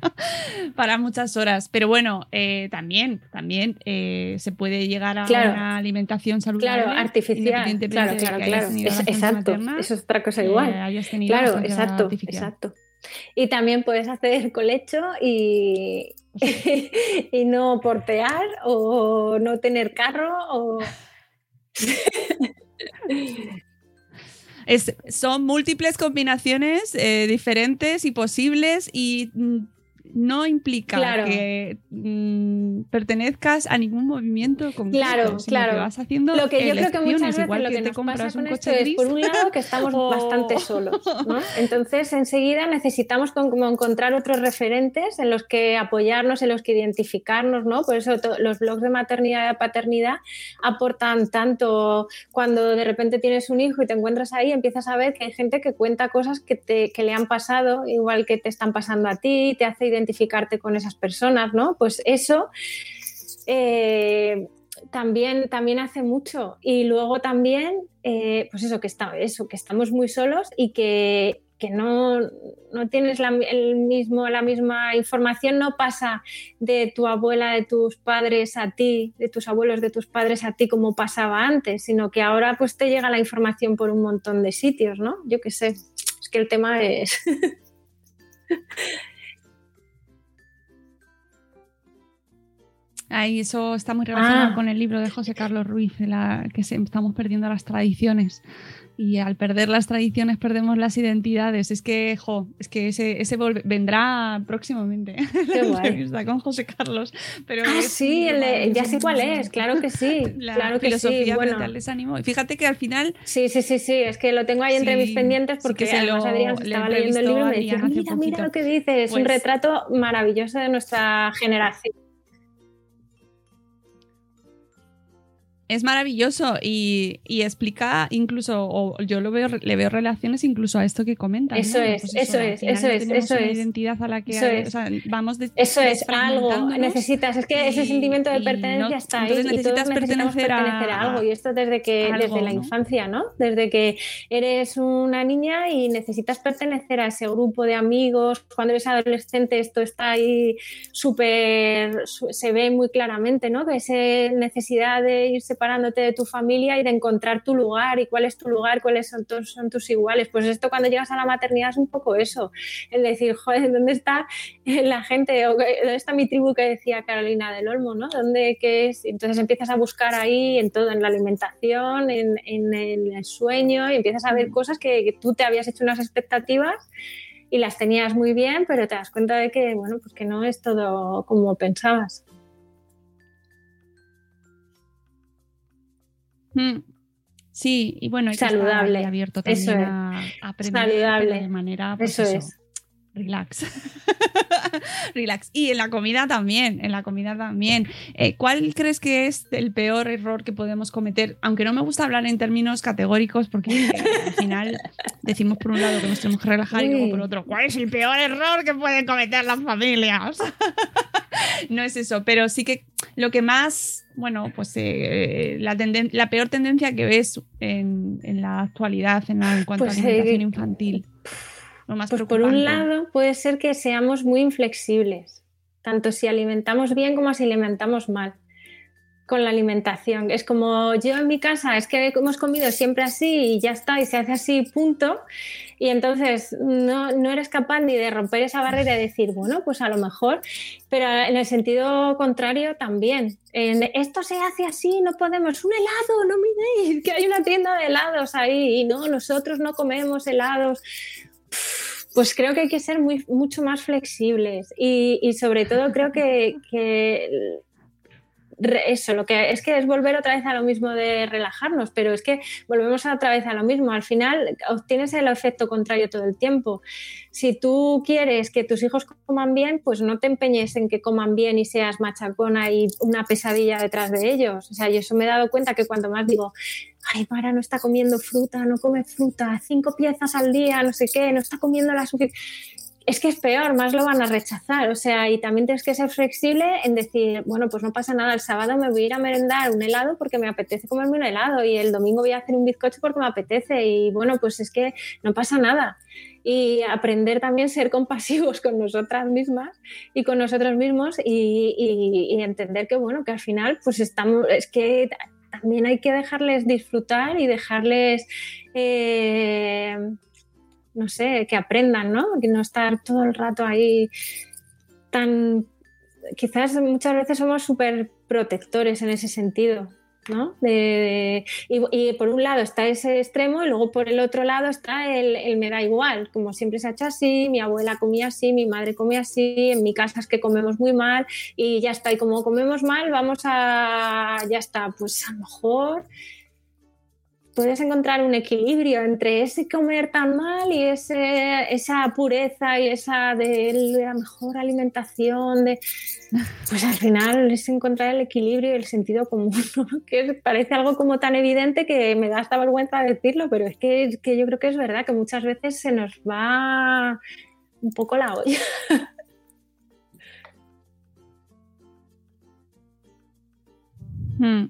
para muchas horas, pero bueno, eh, también, también eh, se puede llegar a Claro. una alimentación saludable. Claro, artificial. Claro, claro, claro. Es- exacto. materna, Eso es otra cosa eh, igual. Claro, exacto, exacto. Y también puedes hacer colecho y, y no portear o no tener carro o... Es- son múltiples combinaciones eh, diferentes y posibles y mm, no implica Claro. que mm, pertenezcas a ningún movimiento concreto, Claro, claro. que vas haciendo Lo que yo creo que muchas veces lo que, que te nos compras pasa un con esto coche es, por un lado, que estamos o- bastante solos, ¿no? Entonces, enseguida necesitamos como encontrar otros referentes en los que apoyarnos, en los que identificarnos, ¿no? Por eso los blogs de maternidad y paternidad aportan tanto cuando de repente tienes un hijo y te encuentras ahí, empiezas a ver que hay gente que cuenta cosas que, te, que le han pasado, igual que te están pasando a ti, te hace identificarte con esas personas, ¿no? Pues eso... eh, también, también hace mucho. Y luego también, eh, pues eso que, está, eso, que estamos muy solos y que que no, no tienes la, el mismo, la misma información, no pasa de tu abuela, de tus padres a ti, de tus abuelos, de tus padres a ti como pasaba antes, sino que ahora pues te llega la información por un montón de sitios, ¿no? Yo qué sé, es que el tema es... Ahí eso está muy relacionado Ah. con el libro de José Carlos Ruiz, la, que se- estamos perdiendo las tradiciones. Y al perder las tradiciones perdemos las identidades. Es que, jo, es que ese, ese volve- vendrá próximamente. Qué la guay. entrevista con José Carlos. Pero Ah, es sí, el ya sé cuál es, claro que sí, La claro que filosofía sí. Bueno, al desánimo. Y fíjate que al final sí, sí, sí, sí, es que lo tengo ahí entre Sí, mis pendientes sí porque que se además lo- Adrián le estaba leyendo el libro y me decía, mira, mira poquito". lo que dice, es un Pues- retrato maravilloso de nuestra generación. Es maravilloso y, y explica incluso, o yo lo veo, le veo relaciones incluso a esto que comentas. Eso ¿no? es, eso es, eso es, eso es. identidad a la que Eso es. o sea, vamos de, Eso es algo, necesitas, es que ese y- sentimiento de y pertenencia no- está ahí entonces y necesitas necesitamos pertenecer a- pertenecer a algo y esto desde que algo, desde la ¿no? infancia, ¿no? Desde que eres una niña y necesitas pertenecer a ese grupo de amigos, cuando eres adolescente esto está ahí súper se ve muy claramente, ¿no? Que esa necesidad de ir separándote de tu familia y de encontrar tu lugar y cuál es tu lugar, cuáles son tus, son tus iguales. Pues esto cuando llegas a la maternidad es un poco eso, el decir, joder, ¿dónde está la gente? O, ¿Dónde está mi tribu que decía Carolina del Olmo? ¿no? ¿Dónde qué es? Entonces empiezas a buscar ahí en todo, en la alimentación, en, en el sueño, y empiezas a ver cosas que, que tú te habías hecho unas expectativas y las tenías muy bien, pero te das cuenta de que, bueno, pues que no es todo como pensabas. Mm. Sí, y bueno, hay Saludable. abierto Eso también es. a, a aprender Saludable. de manera pues, Eso eso, es. relax. relax. Y en la comida también, en la comida también. Eh, ¿Cuál crees que es el peor error que podemos cometer? Aunque no me gusta hablar en términos categóricos porque eh, al final decimos por un lado que nos tenemos que relajar y luego por otro, ¿cuál es el peor error que pueden cometer las familias? no es eso, pero sí que lo que más, bueno, pues eh, la, tenden- la peor tendencia que ves en, en la actualidad en, la- en cuanto Pues, a alimentación eh, infantil. Lo más Pues por un lado puede ser que seamos muy inflexibles, tanto si alimentamos bien como si alimentamos mal con la alimentación. Es como yo en mi casa, es que hemos comido siempre así y ya está, y se hace así, punto. Y entonces no, no eres capaz ni de romper esa barrera y decir, bueno, pues a lo mejor, pero en el sentido contrario también. En, esto se hace así, no podemos, un helado, no miréis, que hay una tienda de helados ahí y no, nosotros no comemos helados. Pues creo que hay que ser muy, mucho más flexibles y, y sobre todo creo que, que eso, lo que es que es volver otra vez a lo mismo de relajarnos, pero es que volvemos otra vez a lo mismo. Al final obtienes el efecto contrario todo el tiempo. Si tú quieres que tus hijos coman bien, pues no te empeñes en que coman bien y seas machacona y una pesadilla detrás de ellos. O sea, yo eso me he dado cuenta que cuando más digo, ay, Mara no está comiendo fruta, no come fruta, cinco piezas al día, no sé qué, no está comiendo la suficiente es que es peor, más lo van a rechazar. O sea, y también tienes que ser flexible en decir, bueno, pues no pasa nada, el sábado me voy a ir a merendar un helado porque me apetece comerme un helado y el domingo voy a hacer un bizcocho porque me apetece y bueno, pues es que no pasa nada. Y aprender también a ser compasivos con nosotras mismas y con nosotros mismos y, y- entender que, bueno, que al final, pues estamos, es que también hay que dejarles disfrutar y dejarles... eh, no sé, que aprendan, ¿no? Que no estar todo el rato ahí tan... Quizás muchas veces somos súper protectores en ese sentido, ¿no? De- y por un lado está ese extremo y luego por el otro lado está el, el me da igual, como siempre se ha hecho así, mi abuela comía así, mi madre comía así, en mi casa es que comemos muy mal y ya está, y como comemos mal vamos a, ya está, pues a lo mejor puedes encontrar un equilibrio entre ese comer tan mal y ese, esa pureza y esa de la mejor alimentación, de, pues al final es encontrar el equilibrio y el sentido común, ¿no? que parece algo como tan evidente que me da hasta vergüenza decirlo, pero es que, que yo creo que es verdad que muchas veces se nos va un poco la olla. Hmm.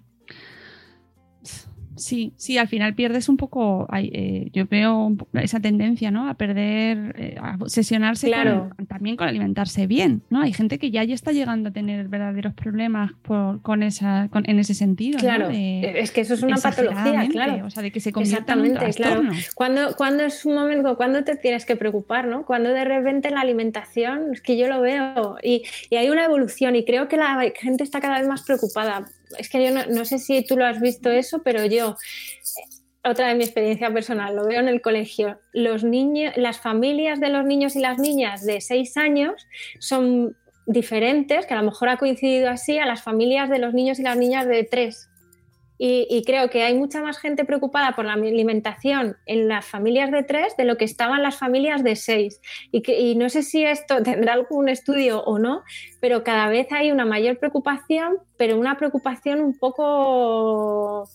Sí, sí, al final pierdes un poco, eh, yo veo esa tendencia, ¿no? A perder, eh, a obsesionarse Claro. con- también con alimentarse bien, ¿no? Hay gente que ya, ya está llegando a tener verdaderos problemas por- con esa, con- en ese sentido, ¿no? Claro, es que eso es una patología, claro. O sea, de que se convierta en un claro. ¿Cuándo, cuándo es un momento, cuándo te tienes que preocupar, ¿no? Cuando de repente la alimentación, es que yo lo veo y, y hay una evolución y creo que la gente está cada vez más preocupada. Es que yo no, no sé si tú lo has visto eso, pero yo, eh, otra de mi experiencia personal, lo veo en el colegio. Los niños, las familias de los niños y las niñas de 6 años son diferentes, que a lo mejor ha coincidido así, a las familias de los niños y las niñas de 3. Y, creo que hay mucha más gente preocupada por la alimentación en las familias de tres de lo que estaban las familias de seis. Y, y no sé si esto tendrá algún estudio o no, pero cada vez hay una mayor preocupación, pero una preocupación un poco,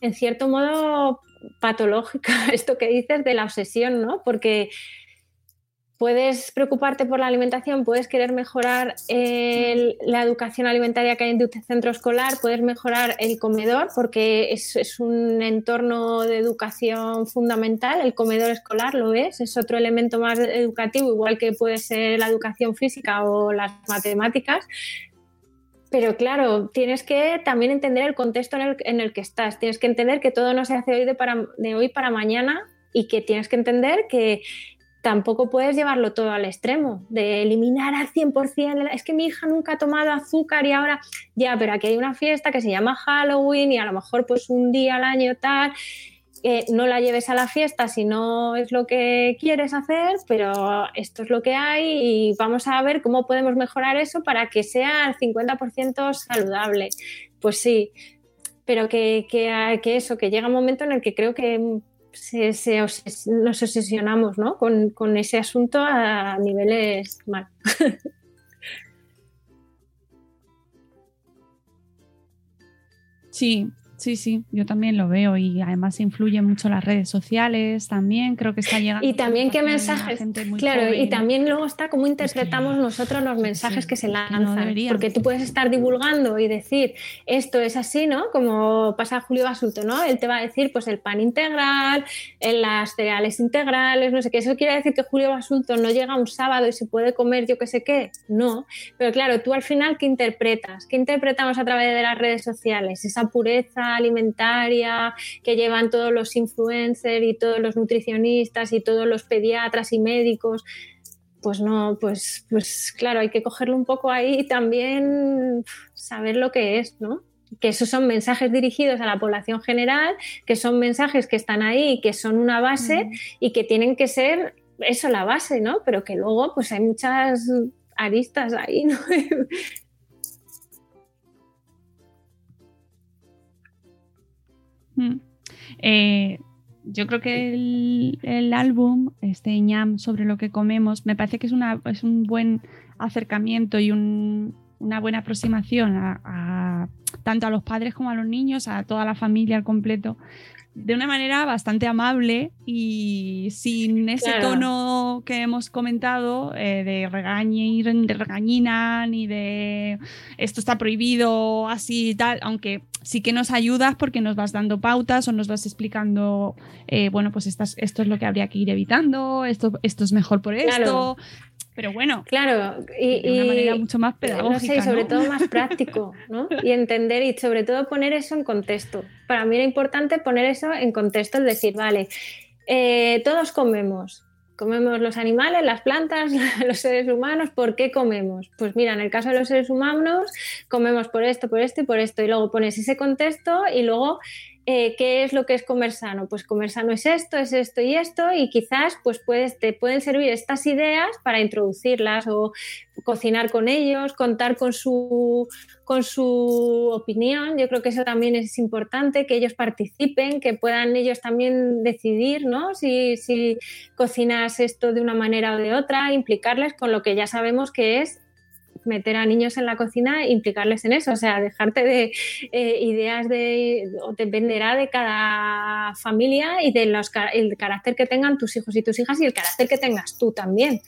en cierto modo, patológica, esto que dices de la obsesión, ¿no? Porque puedes preocuparte por la alimentación, puedes querer mejorar la educación alimentaria que hay en tu centro escolar, puedes mejorar el comedor porque es, un entorno de educación fundamental, el comedor escolar lo es, es otro elemento más educativo, igual que puede ser la educación física o las matemáticas. Pero claro, tienes que también entender el contexto en el, que estás. Tienes que entender que todo no se hace hoy de hoy para mañana y que tienes que entender que tampoco puedes llevarlo todo al extremo, de eliminar al 100%, de la- es que mi hija nunca ha tomado azúcar y ahora, ya, pero aquí hay una fiesta que se llama Halloween y a lo mejor pues un día al año tal, no la lleves a la fiesta si no es lo que quieres hacer, pero esto es lo que hay y vamos a ver cómo podemos mejorar eso para que sea al 50% saludable. Pues sí, pero que, que eso, que llega un momento en el que creo que se, nos obsesionamos ¿no? con, con ese asunto a niveles mal. Sí, sí, sí, yo también lo veo y además influyen mucho las redes sociales también, creo que está llegando. Y también qué mensajes, claro, y también luego está cómo interpretamos nosotros los mensajes sí, que se es que no lanzan, porque tú puedes estar divulgando y decir esto es así, ¿no? Como pasa Julio Basulto, ¿no? Él te va a decir pues el pan integral, en las cereales integrales, no sé qué. Eso quiere decir que Julio Basulto no llega un sábado y se puede comer yo qué sé qué, no. Pero claro, tú al final qué interpretas, qué interpretamos a través de las redes sociales, esa pureza alimentaria que llevan todos los influencers y todos los nutricionistas y todos los pediatras y médicos. Pues no, pues, pues claro, hay que cogerlo un poco ahí y también saber lo que es, ¿no? Que esos son mensajes dirigidos a la población general, que son mensajes que están ahí, que son una base y que tienen que ser eso la base, ¿no? Pero que luego pues hay muchas aristas ahí, ¿no? Mm. Eh, yo creo que el, el álbum, este ñam sobre lo que comemos, me parece que es, una, es un buen acercamiento y un- una buena aproximación a, a- tanto a los padres como a los niños, a toda la familia al completo, de una manera bastante amable y sin ese Claro. tono que hemos comentado eh, de regañir, de regañina, ni de esto está prohibido, así y tal, aunque sí que nos ayudas porque nos vas dando pautas o nos vas explicando, eh, bueno, pues estas- esto es lo que habría que ir evitando, esto, esto es mejor por esto. Pero bueno, Claro, y, de una y- manera mucho más pedagógica. No sé, y sobre ¿no? todo más práctico, ¿no? Y entender y sobre todo poner eso en contexto. Para mí era importante poner eso en contexto, es decir, vale, eh, todos comemos. Comemos los animales, las plantas, los seres humanos. ¿Por qué comemos? Pues mira, en el caso de los seres humanos, comemos por esto, por esto y por esto. Y luego pones ese contexto y luego eh, ¿qué es lo que es comer sano? Pues comer sano es esto, es esto y esto, y quizás pues puedes, te pueden servir estas ideas para introducirlas o cocinar con ellos, contar con su, con su opinión. Yo creo que eso también es importante, que ellos participen, que puedan ellos también decidir ¿no? si, si cocinas esto de una manera o de otra, implicarles con lo que ya sabemos que es meter a niños en la cocina e implicarles en eso, o sea, dejarte de eh, ideas de, o dependerá de cada familia y del el carácter que tengan tus hijos y tus hijas y el carácter que tengas tú también.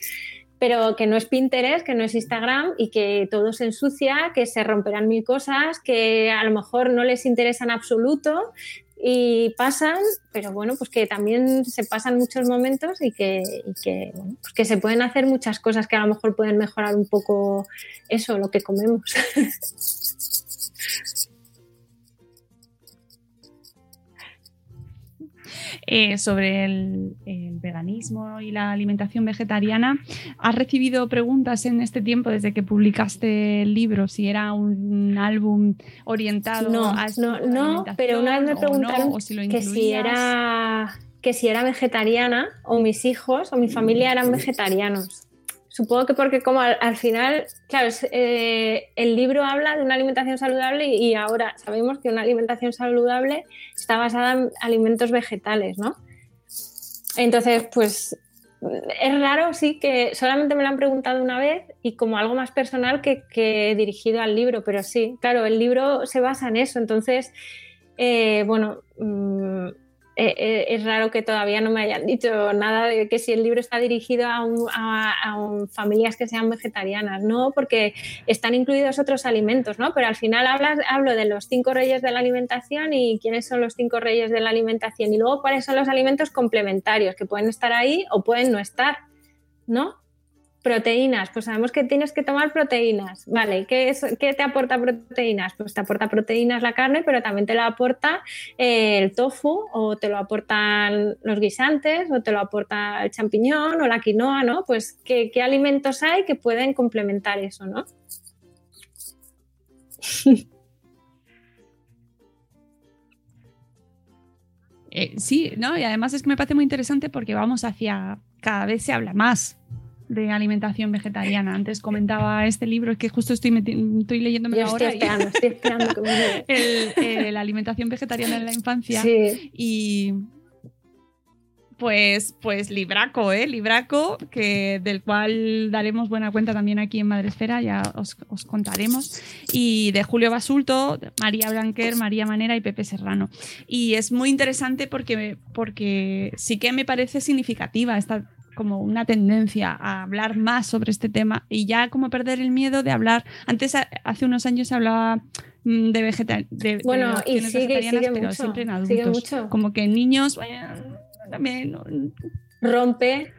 Pero que no es Pinterest, que no es Instagram y que todo se ensucia, que se romperán mil cosas, que a lo mejor no les interesa en absoluto, y pasan, pero bueno, pues que también se pasan muchos momentos y que, y que, bueno, pues que se pueden hacer muchas cosas que a lo mejor pueden mejorar un poco eso, lo que comemos. Eh, sobre el, el veganismo y la alimentación vegetariana. ¿Has recibido preguntas en este tiempo desde que publicaste el libro? Si era un álbum orientado No, a este no, no, pero una vez me o no, preguntaron o si lo que si era que si era vegetariana o mis hijos o mi familia eran vegetarianos. Supongo que porque como al, al final, claro, eh, el libro habla de una alimentación saludable y, y ahora sabemos que una alimentación saludable está basada en alimentos vegetales, ¿no? Entonces, pues es raro, sí, que solamente me lo han preguntado una vez y como algo más personal que, que dirigido al libro, pero sí, claro, el libro se basa en eso, entonces, eh, bueno, mm, eh, eh, es raro que todavía no me hayan dicho nada de que si el libro está dirigido a, un- familias que sean vegetarianas, no, porque están incluidos otros alimentos, ¿no? Pero al final hablo de los cinco reyes de la alimentación y quiénes son los cinco reyes de la alimentación y luego cuáles son los alimentos complementarios que pueden estar ahí o pueden no estar, ¿no? Proteínas, pues sabemos que tienes que tomar proteínas, ¿vale? ¿Qué, te aporta proteínas? Pues te aporta proteínas la carne, pero también te la aporta eh, el tofu o te lo aportan los guisantes o te lo aporta el champiñón o la quinoa, ¿no? Pues ¿qué, qué alimentos hay que pueden complementar eso, ¿no? Eh, sí, ¿no? Y además es que me parece muy interesante porque vamos hacia. Cada vez se habla más de alimentación vegetariana. Antes comentaba este libro que justo estoy, estoy leyéndome estoy ahora. y- estoy esperando el, eh, la alimentación vegetariana en la infancia. Sí, Y pues, pues Libraco, ¿eh? Libraco, que, del cual daremos buena cuenta también aquí en Madresfera, ya os, os contaremos. Y de Julio Basulto, María Blanquer, María Manera y Pepe Serrano. Y es muy interesante porque, porque sí que me parece significativa esta como una tendencia a hablar más sobre este tema y ya como perder el miedo de hablar. Antes, hace unos años se hablaba mm, de de Bueno, y sigue- sigue pero mucho, siempre en sigue adultos. mucho. Como que en niños bueno, también rompe.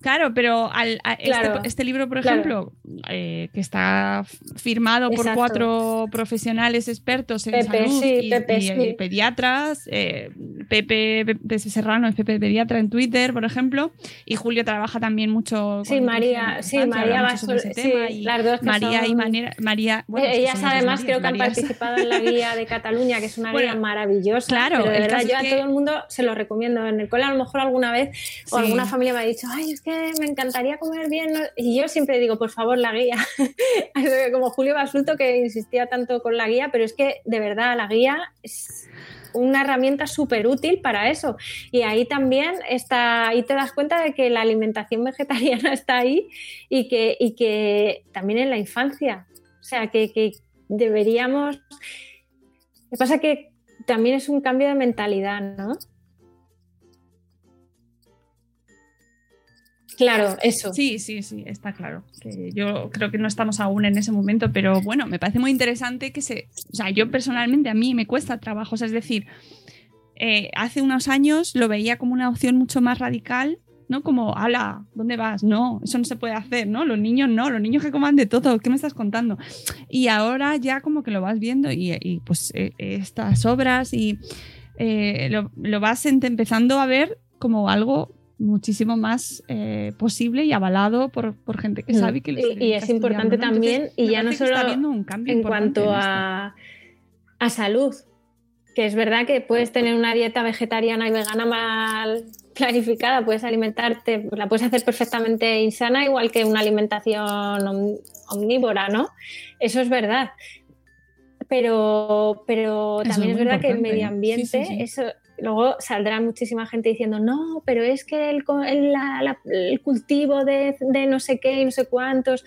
Claro, pero al, a- este- Claro, este, libro, por claro. ejemplo, eh, que está firmado por cuatro profesionales expertos en Pepe, salud sí, y, Pepe, y- sí. y pediatras, eh, Pepe, Pepe Serrano es Pepe Pediatra en Twitter, por ejemplo, y Julio trabaja también mucho Sí, María, sí, María mucho sobre ese sí, tema, y las dos que María y Manera, María, bueno, es que Ellas además Marías, creo que han Marías. participado en la guía de Cataluña, que es una Bueno, guía maravillosa. claro, pero de verdad yo a que- todo el mundo se lo recomiendo. En el cole a lo mejor alguna vez o alguna familia me ha dicho, ay, es que me encantaría comer bien. ¿no?". Y yo siempre digo, por favor, la guía. Como Julio Basulto que insistía tanto con la guía, pero es que de verdad la guía es una herramienta súper útil para eso. Y ahí también está, ahí te das cuenta de que la alimentación vegetariana está ahí y que, y que también en la infancia. O sea, que, que deberíamos... Lo que pasa que también es un cambio de mentalidad, ¿no? Claro, eso. Sí, sí, sí, está claro. Que yo creo que no estamos aún en ese momento, pero bueno, me parece muy interesante que se. O sea, yo personalmente a mí me cuesta trabajo. O sea, es decir, eh, hace unos años lo veía como una opción mucho más radical, ¿no? Como, ala, ¿dónde vas? No, eso no se puede hacer, ¿no? Los niños no, los niños que coman de todo, ¿qué me estás contando? Y ahora ya como que lo vas viendo y, y, pues eh, estas obras y eh, lo, lo vas empezando a ver como algo muchísimo más eh, posible y avalado por, por gente que sabe y que Y- y es importante también, y ya no solo un cambio en cuanto en a, a salud, que es verdad que puedes tener una dieta vegetariana y vegana mal planificada, puedes alimentarte, la puedes hacer perfectamente insana, igual que una alimentación om- omnívora, ¿no? Eso es verdad. Pero, pero también es verdad que el medio ambiente, Sí, sí, sí. eso luego saldrá muchísima gente diciendo, no, pero es que el, el- cultivo de, de no sé qué y no sé cuántos,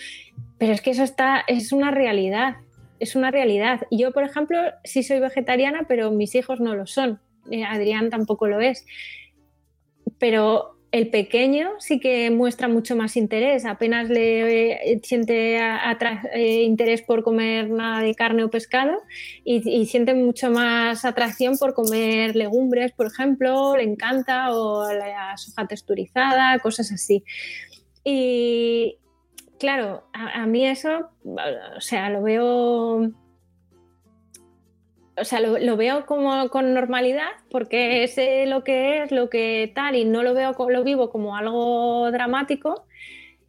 pero es que eso está, es una realidad, es una realidad. Yo, por ejemplo, sí soy vegetariana, pero mis hijos no lo son. Eh, Adrián tampoco lo es. Pero el pequeño sí que muestra mucho más interés, apenas le eh, siente eh, interés por comer nada de carne o pescado y, siente mucho más atracción por comer legumbres, por ejemplo, le encanta, o la soja texturizada, cosas así. Y claro, a, a mí eso, o sea, lo veo o sea, lo, veo como con normalidad porque sé lo que es, lo que tal, y no lo veo, lo vivo como algo dramático.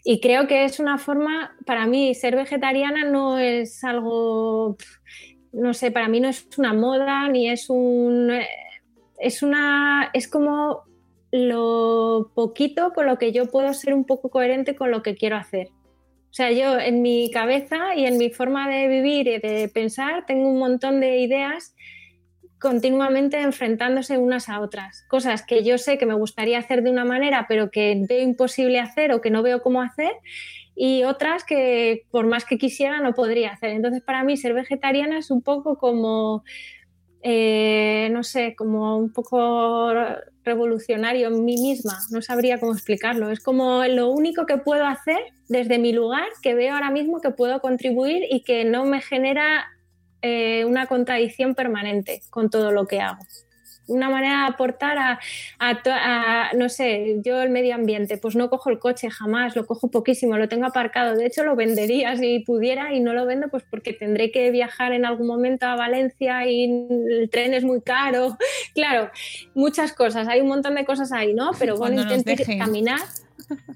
Y creo que es una forma, para mí, ser vegetariana no es algo, no sé, para mí no es una moda, ni es un, es una, es como lo poquito con lo que yo puedo ser un poco coherente con lo que quiero hacer. O sea, yo en mi cabeza y en mi forma de vivir y de pensar tengo un montón de ideas continuamente enfrentándose unas a otras. Cosas que yo sé que me gustaría hacer de una manera, pero que veo imposible hacer o que no veo cómo hacer. Y otras que por más que quisiera no podría hacer. Entonces, para mí ser vegetariana es un poco como eh, no sé, como un poco revolucionario en mí misma, no sabría cómo explicarlo. Es como lo único que puedo hacer desde mi lugar, que veo ahora mismo que puedo contribuir y que no me genera eh, una contradicción permanente con todo lo que hago una manera de aportar a, no sé, yo el medio ambiente, pues no cojo el coche jamás, lo cojo poquísimo, lo tengo aparcado, de hecho lo vendería si pudiera y no lo vendo pues porque tendré que viajar en algún momento a Valencia y el tren es muy caro, claro, muchas cosas, hay un montón de cosas ahí, ¿no? Pero bueno, intento caminar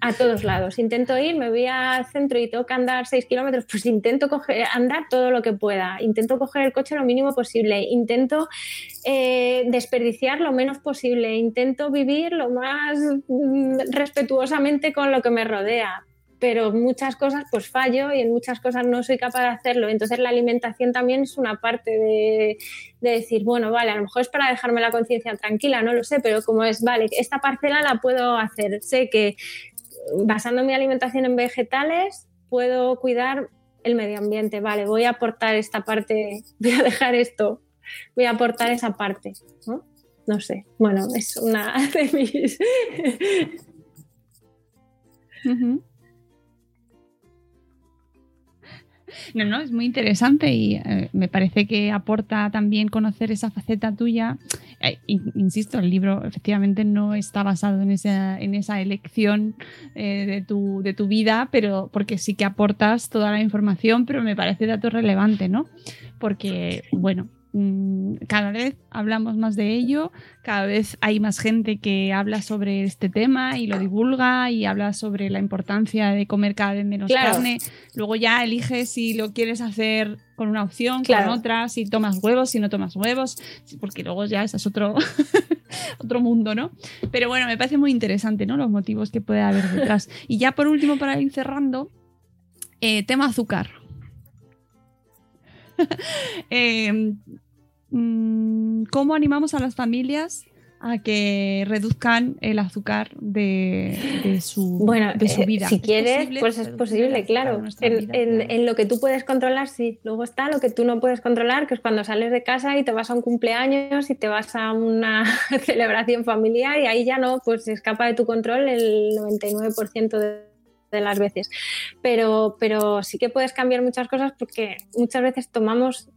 a todos lados. Intento ir, me voy al centro y tengo que andar 6 kilómetros, pues intento coger, andar todo lo que pueda. Intento coger el coche lo mínimo posible. Intento eh, desperdiciar lo menos posible. Intento vivir lo más mm, respetuosamente con lo que me rodea pero muchas cosas pues fallo y en muchas cosas no soy capaz de hacerlo. Entonces la alimentación también es una parte de, de decir, bueno, vale, a lo mejor es para dejarme la conciencia tranquila, no lo sé, pero como es, vale, esta parcela la puedo hacer. Sé que basando mi alimentación en vegetales puedo cuidar el medio ambiente, vale, voy a aportar esta parte, voy a dejar esto, voy a aportar esa parte, ¿no? No sé, bueno, es una de mis... No, no, es muy interesante y eh, me parece que aporta también conocer esa faceta tuya. Eh, insisto, el libro efectivamente no está basado en esa, en esa elección eh, de, tu, de tu vida, pero porque sí que aportas toda la información, pero me parece dato relevante, ¿no? Porque, bueno, cada vez hablamos más de ello, cada vez hay más gente que habla sobre este tema y lo divulga y habla sobre la importancia de comer cada vez menos carne. Luego ya eliges si lo quieres hacer con una opción, con otra, si tomas huevos, si no tomas huevos, porque luego ya ese es otro, otro mundo, ¿no? Pero bueno, me parece muy interesante, ¿no? Los motivos que puede haber detrás. Y ya por último, para ir cerrando, eh, tema azúcar. Eh, mm, ¿Cómo animamos a las familias a que reduzcan el azúcar de, su, bueno, de su eh, vida? si quieres, pues es posible, claro. En, lo que tú puedes controlar, sí. Luego está lo que tú no puedes controlar, que es cuando sales de casa y te vas a un cumpleaños y te vas a una celebración familiar y ahí ya no, pues escapa de tu control el 99% de de las veces. Pero, pero sí que puedes cambiar muchas cosas porque muchas veces tomamos,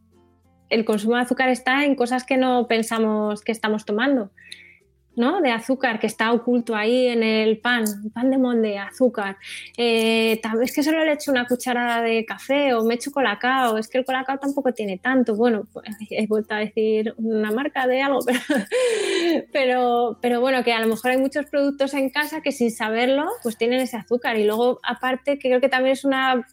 el consumo de azúcar está en cosas que no pensamos que estamos tomando. ¿No? de azúcar que está oculto ahí en el pan, pan de molde, azúcar. Eh, es que solo le echo una cucharada de café o me echo colacao, es que el colacao tampoco tiene tanto. Bueno, pues, he vuelto a decir una marca de algo, pero, pero, bueno, que a lo mejor hay muchos productos en casa que sin saberlo pues tienen ese azúcar. Y luego, aparte, que creo que también es una,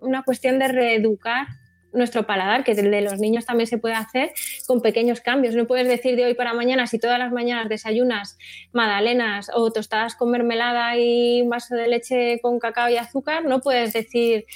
una cuestión de reeducar nuestro paladar, que el de los niños también se puede hacer con pequeños cambios. No puedes decir de hoy para mañana, si todas las mañanas desayunas magdalenas o tostadas con mermelada y un vaso de leche con cacao y azúcar, no puedes decir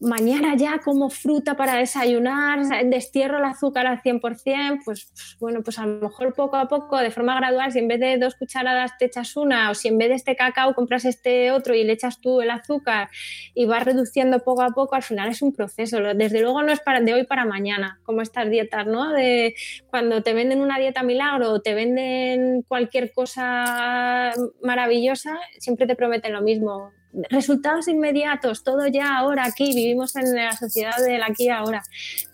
mañana ya como fruta para desayunar, destierro el azúcar al 100%, pues bueno, pues a lo mejor poco a poco, de forma gradual, si en vez de dos cucharadas te echas una o si en vez de este cacao compras este otro y le echas tú el azúcar y vas reduciendo poco a poco, al final es un proceso. Desde luego no es para, de hoy para mañana, como estas dietas, ¿no? De cuando te venden una dieta milagro o te venden cualquier cosa maravillosa, siempre te prometen lo mismo resultados inmediatos, todo ya ahora aquí, vivimos en la sociedad del aquí ahora.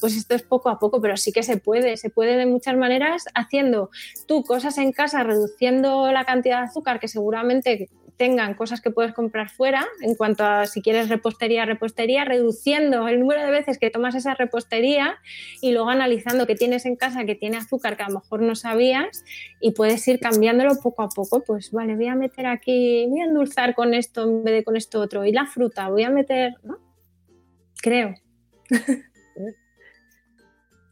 Pues esto es poco a poco, pero sí que se puede, se puede de muchas maneras haciendo tú cosas en casa, reduciendo la cantidad de azúcar que seguramente tengan cosas que puedes comprar fuera, en cuanto a si quieres repostería, repostería, reduciendo el número de veces que tomas esa repostería y luego analizando qué tienes en casa que tiene azúcar que a lo mejor no sabías y puedes ir cambiándolo poco a poco. Pues vale, voy a meter aquí, voy a endulzar con esto en vez de con esto otro. Y la fruta, voy a meter, ¿no? Creo.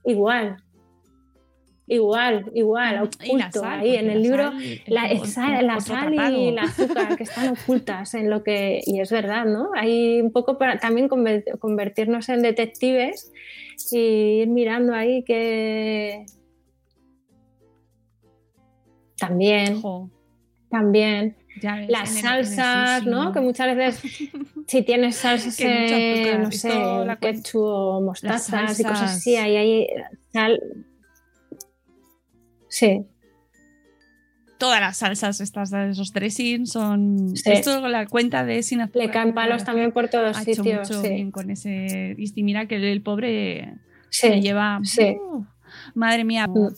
Igual. Igual, igual, oculto ahí en el libro, la, sal, la sal y el azúcar que están ocultas en lo que, y es verdad, ¿no? Hay un poco para también convertirnos en detectives y ir mirando ahí que también, también, las salsas, ¿no? Que muchas veces si tienes salsas, no sé, ketchup o mostazas y cosas así, ahí hay sal Sí. Todas las salsas estas de esos dressings son. Esto la cuenta de sin Le caen palos también por todos sitios. sí. con ese. Y mira que el pobre se lleva. Uh, madre mía, mm.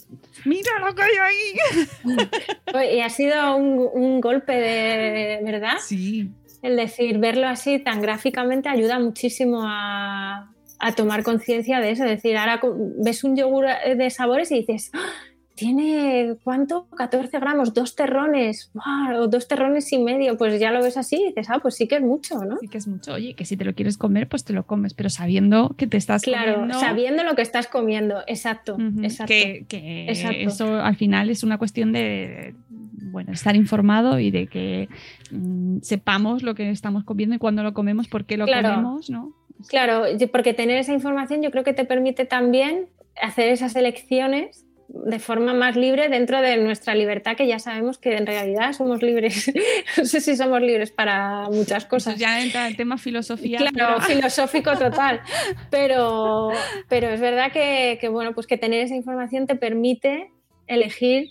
mira lo que hay ahí. y ha sido un, golpe de verdad. Sí. El decir, verlo así tan gráficamente ayuda muchísimo a, a tomar conciencia de eso. Es decir, ahora ves un yogur de sabores y dices, ¡Ah! Tiene cuánto 14 gramos dos terrones o dos terrones y medio pues ya lo ves así y dices ah pues sí que es mucho no sí que es mucho. Oye que si te lo quieres comer pues te lo comes pero sabiendo que te estás claro sabiendo lo que estás comiendo exacto exacto que, eso al final es una cuestión de bueno estar informado y de que mm, sepamos lo que estamos comiendo y cuándo lo comemos por qué lo comemos no claro porque tener esa información yo creo que te permite también hacer esas elecciones de forma más libre dentro de nuestra libertad, que ya sabemos que en realidad somos libres. no sé si somos libres para muchas cosas. ya entra el tema filosofía. Claro, filosófico total. Pero, pero es verdad que, bueno, pues que tener esa información te permite elegir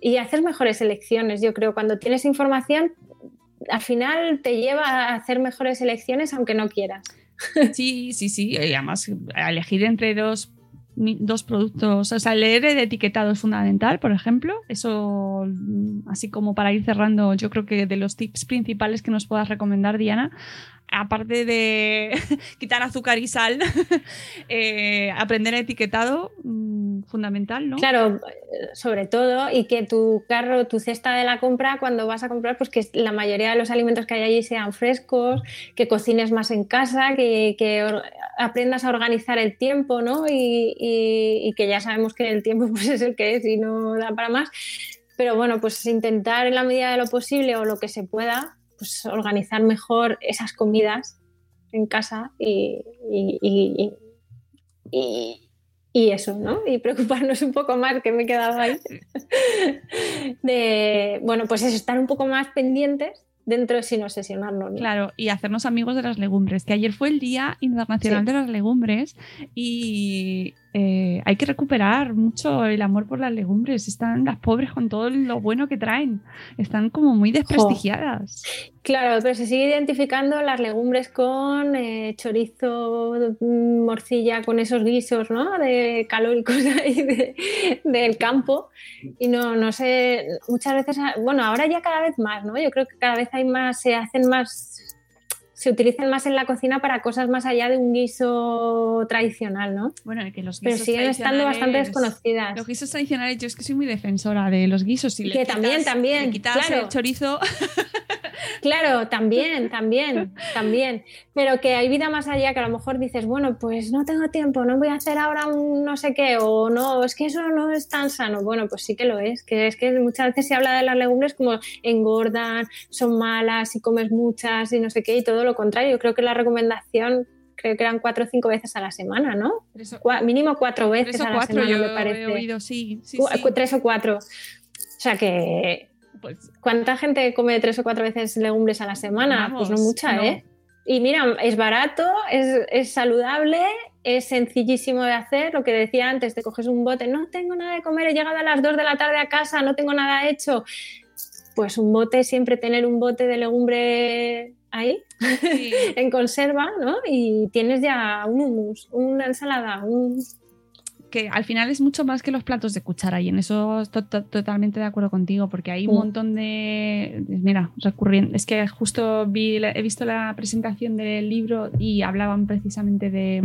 y hacer mejores elecciones. Yo creo, cuando tienes información, al final te lleva a hacer mejores elecciones aunque no quieras. Sí, sí, sí. Y además, elegir entre dos dos productos, o sea, leer el etiquetado es fundamental, por ejemplo. Eso, así como para ir cerrando, yo creo que de los tips principales que nos puedas recomendar, Diana, aparte de quitar azúcar y sal, eh, aprender etiquetado, mm, fundamental, ¿no? Claro, sobre todo, y que tu carro, tu cesta de la compra, cuando vas a comprar, pues que la mayoría de los alimentos que hay allí sean frescos, que cocines más en casa, que, aprendas a organizar el tiempo, ¿no? Y, que ya sabemos que el tiempo pues, es el que es y no da para más. Pero bueno, pues intentar en la medida de lo posible o lo que se pueda, pues, organizar mejor esas comidas en casa y, y, eso, ¿no? Y preocuparnos un poco más, que me he quedado ahí, de, bueno, pues es estar un poco más pendientes dentro sin obsesionarnos. ¿no? Claro, y hacernos amigos de las legumbres, que ayer fue el Día Internacional de las Legumbres y eh, hay que recuperar mucho el amor por las legumbres. Están las pobres con todo lo bueno que traen. Están como muy desprestigiadas. Claro, pero se sigue identificando las legumbres con eh, chorizo, mm, morcilla, con esos guisos, ¿no? De calóricos ahí del campo. Y no, no sé, muchas veces, bueno, ahora ya cada vez más, ¿no? Yo creo que cada vez hay más, se hacen más se utilizan más en la cocina para cosas más allá de un guiso tradicional, ¿no? Bueno, que los Pero siguen estando bastante desconocidas. Los guisos tradicionales, yo es que soy muy defensora de los guisos. y que también, también. claro. el chorizo. Claro, también, también, también. Pero que hay vida más allá que a lo mejor dices, bueno, pues no tengo tiempo, no voy a hacer ahora un no sé qué, o no, es que eso no es tan sano. Bueno, pues sí que lo es, que es que muchas veces se habla de las legumbres como engordan, son malas, y comes muchas y no sé qué, y todo lo contrario. Yo creo que la recomendación creo que eran cuatro o cinco veces a la semana, ¿no? O, mínimo cuatro veces tres o a la cuatro semana, yo me parece. he oído, sí. sí, sí. Tres o cuatro. O sea que, Pues, ¿cuánta gente come tres o cuatro veces legumbres a la semana? Vamos, pues no mucha, no. ¿eh? Y mira, es barato, es, es saludable, es sencillísimo de hacer. Lo que decía antes, te coges un bote, no tengo nada de comer, he llegado a las 2 de la tarde a casa, no tengo nada hecho. Pues un bote, siempre tener un bote de legumbre ahí, sí. en conserva, ¿no? Y tienes ya un hummus, una ensalada, un... que al final es mucho más que los platos de cuchara y en eso estoy to- totalmente de acuerdo contigo porque hay un Mm. montón de mira recurriendo es que justo vi he visto la presentación del libro y hablaban precisamente de,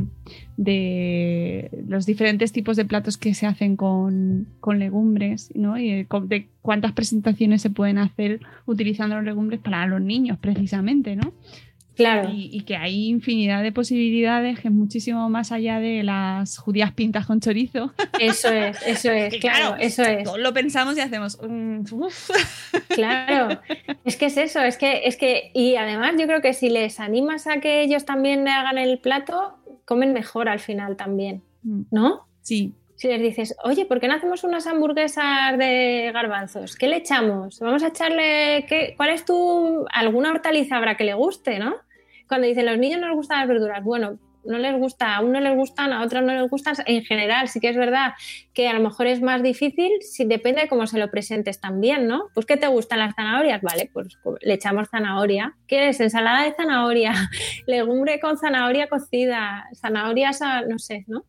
de los diferentes tipos de platos que se hacen con, con legumbres ¿no? y de, co- de cuántas presentaciones se pueden hacer utilizando los legumbres para los niños precisamente ¿no? Claro. y, y que hay infinidad de posibilidades que es muchísimo más allá de las judías pintas con chorizo Eso es, eso es, Que claro, eso es. todos lo pensamos y hacemos mm, uf. Claro, es que es eso, es que, es que, y además yo creo que si les animas a que ellos también hagan el plato, comen mejor al final también, ¿no? sí Si les dices, oye, ¿por qué no hacemos unas hamburguesas de garbanzos? ¿Qué le echamos? Vamos a echarle, ¿qué, ¿cuál es tu, alguna hortaliza habrá que le guste, ¿no? Cuando dicen, los niños no les gustan las verduras, bueno, no les gusta, a uno les gustan, a otros no les gustan, en general sí que es verdad que a lo mejor es más difícil, si depende de cómo se lo presentes también, ¿no? Pues ¿qué te gustan las zanahorias? Vale, pues le echamos zanahoria. ¿Quieres ensalada de zanahoria? Legumbre con zanahoria cocida, zanahorias, no sé, ¿no?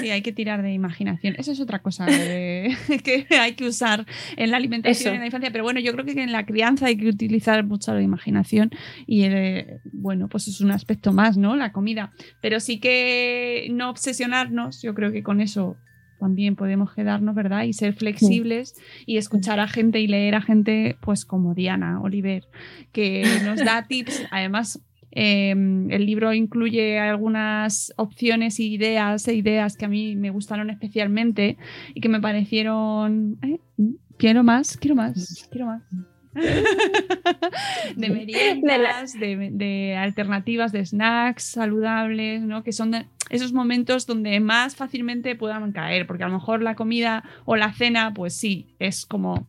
Sí hay que tirar de imaginación eso es otra cosa de- que hay que usar en la alimentación Eso. en la infancia pero bueno yo creo que en la crianza hay que utilizar mucho la imaginación y eh, bueno pues es un aspecto más no la comida pero sí que no obsesionarnos yo creo que con eso también podemos quedarnos, ¿verdad? Y ser flexibles y escuchar a gente y leer a gente, pues como Diana Oliver, que nos da tips. Además, eh, el libro incluye algunas opciones y ideas e ideas que a mí me gustaron especialmente y que me parecieron. "Eh, quiero más, quiero más, quiero más. de meriendas, de, alternativas de snacks saludables, ¿no? Que son esos momentos donde más fácilmente puedan caer, porque a lo mejor la comida o la cena, pues sí, es como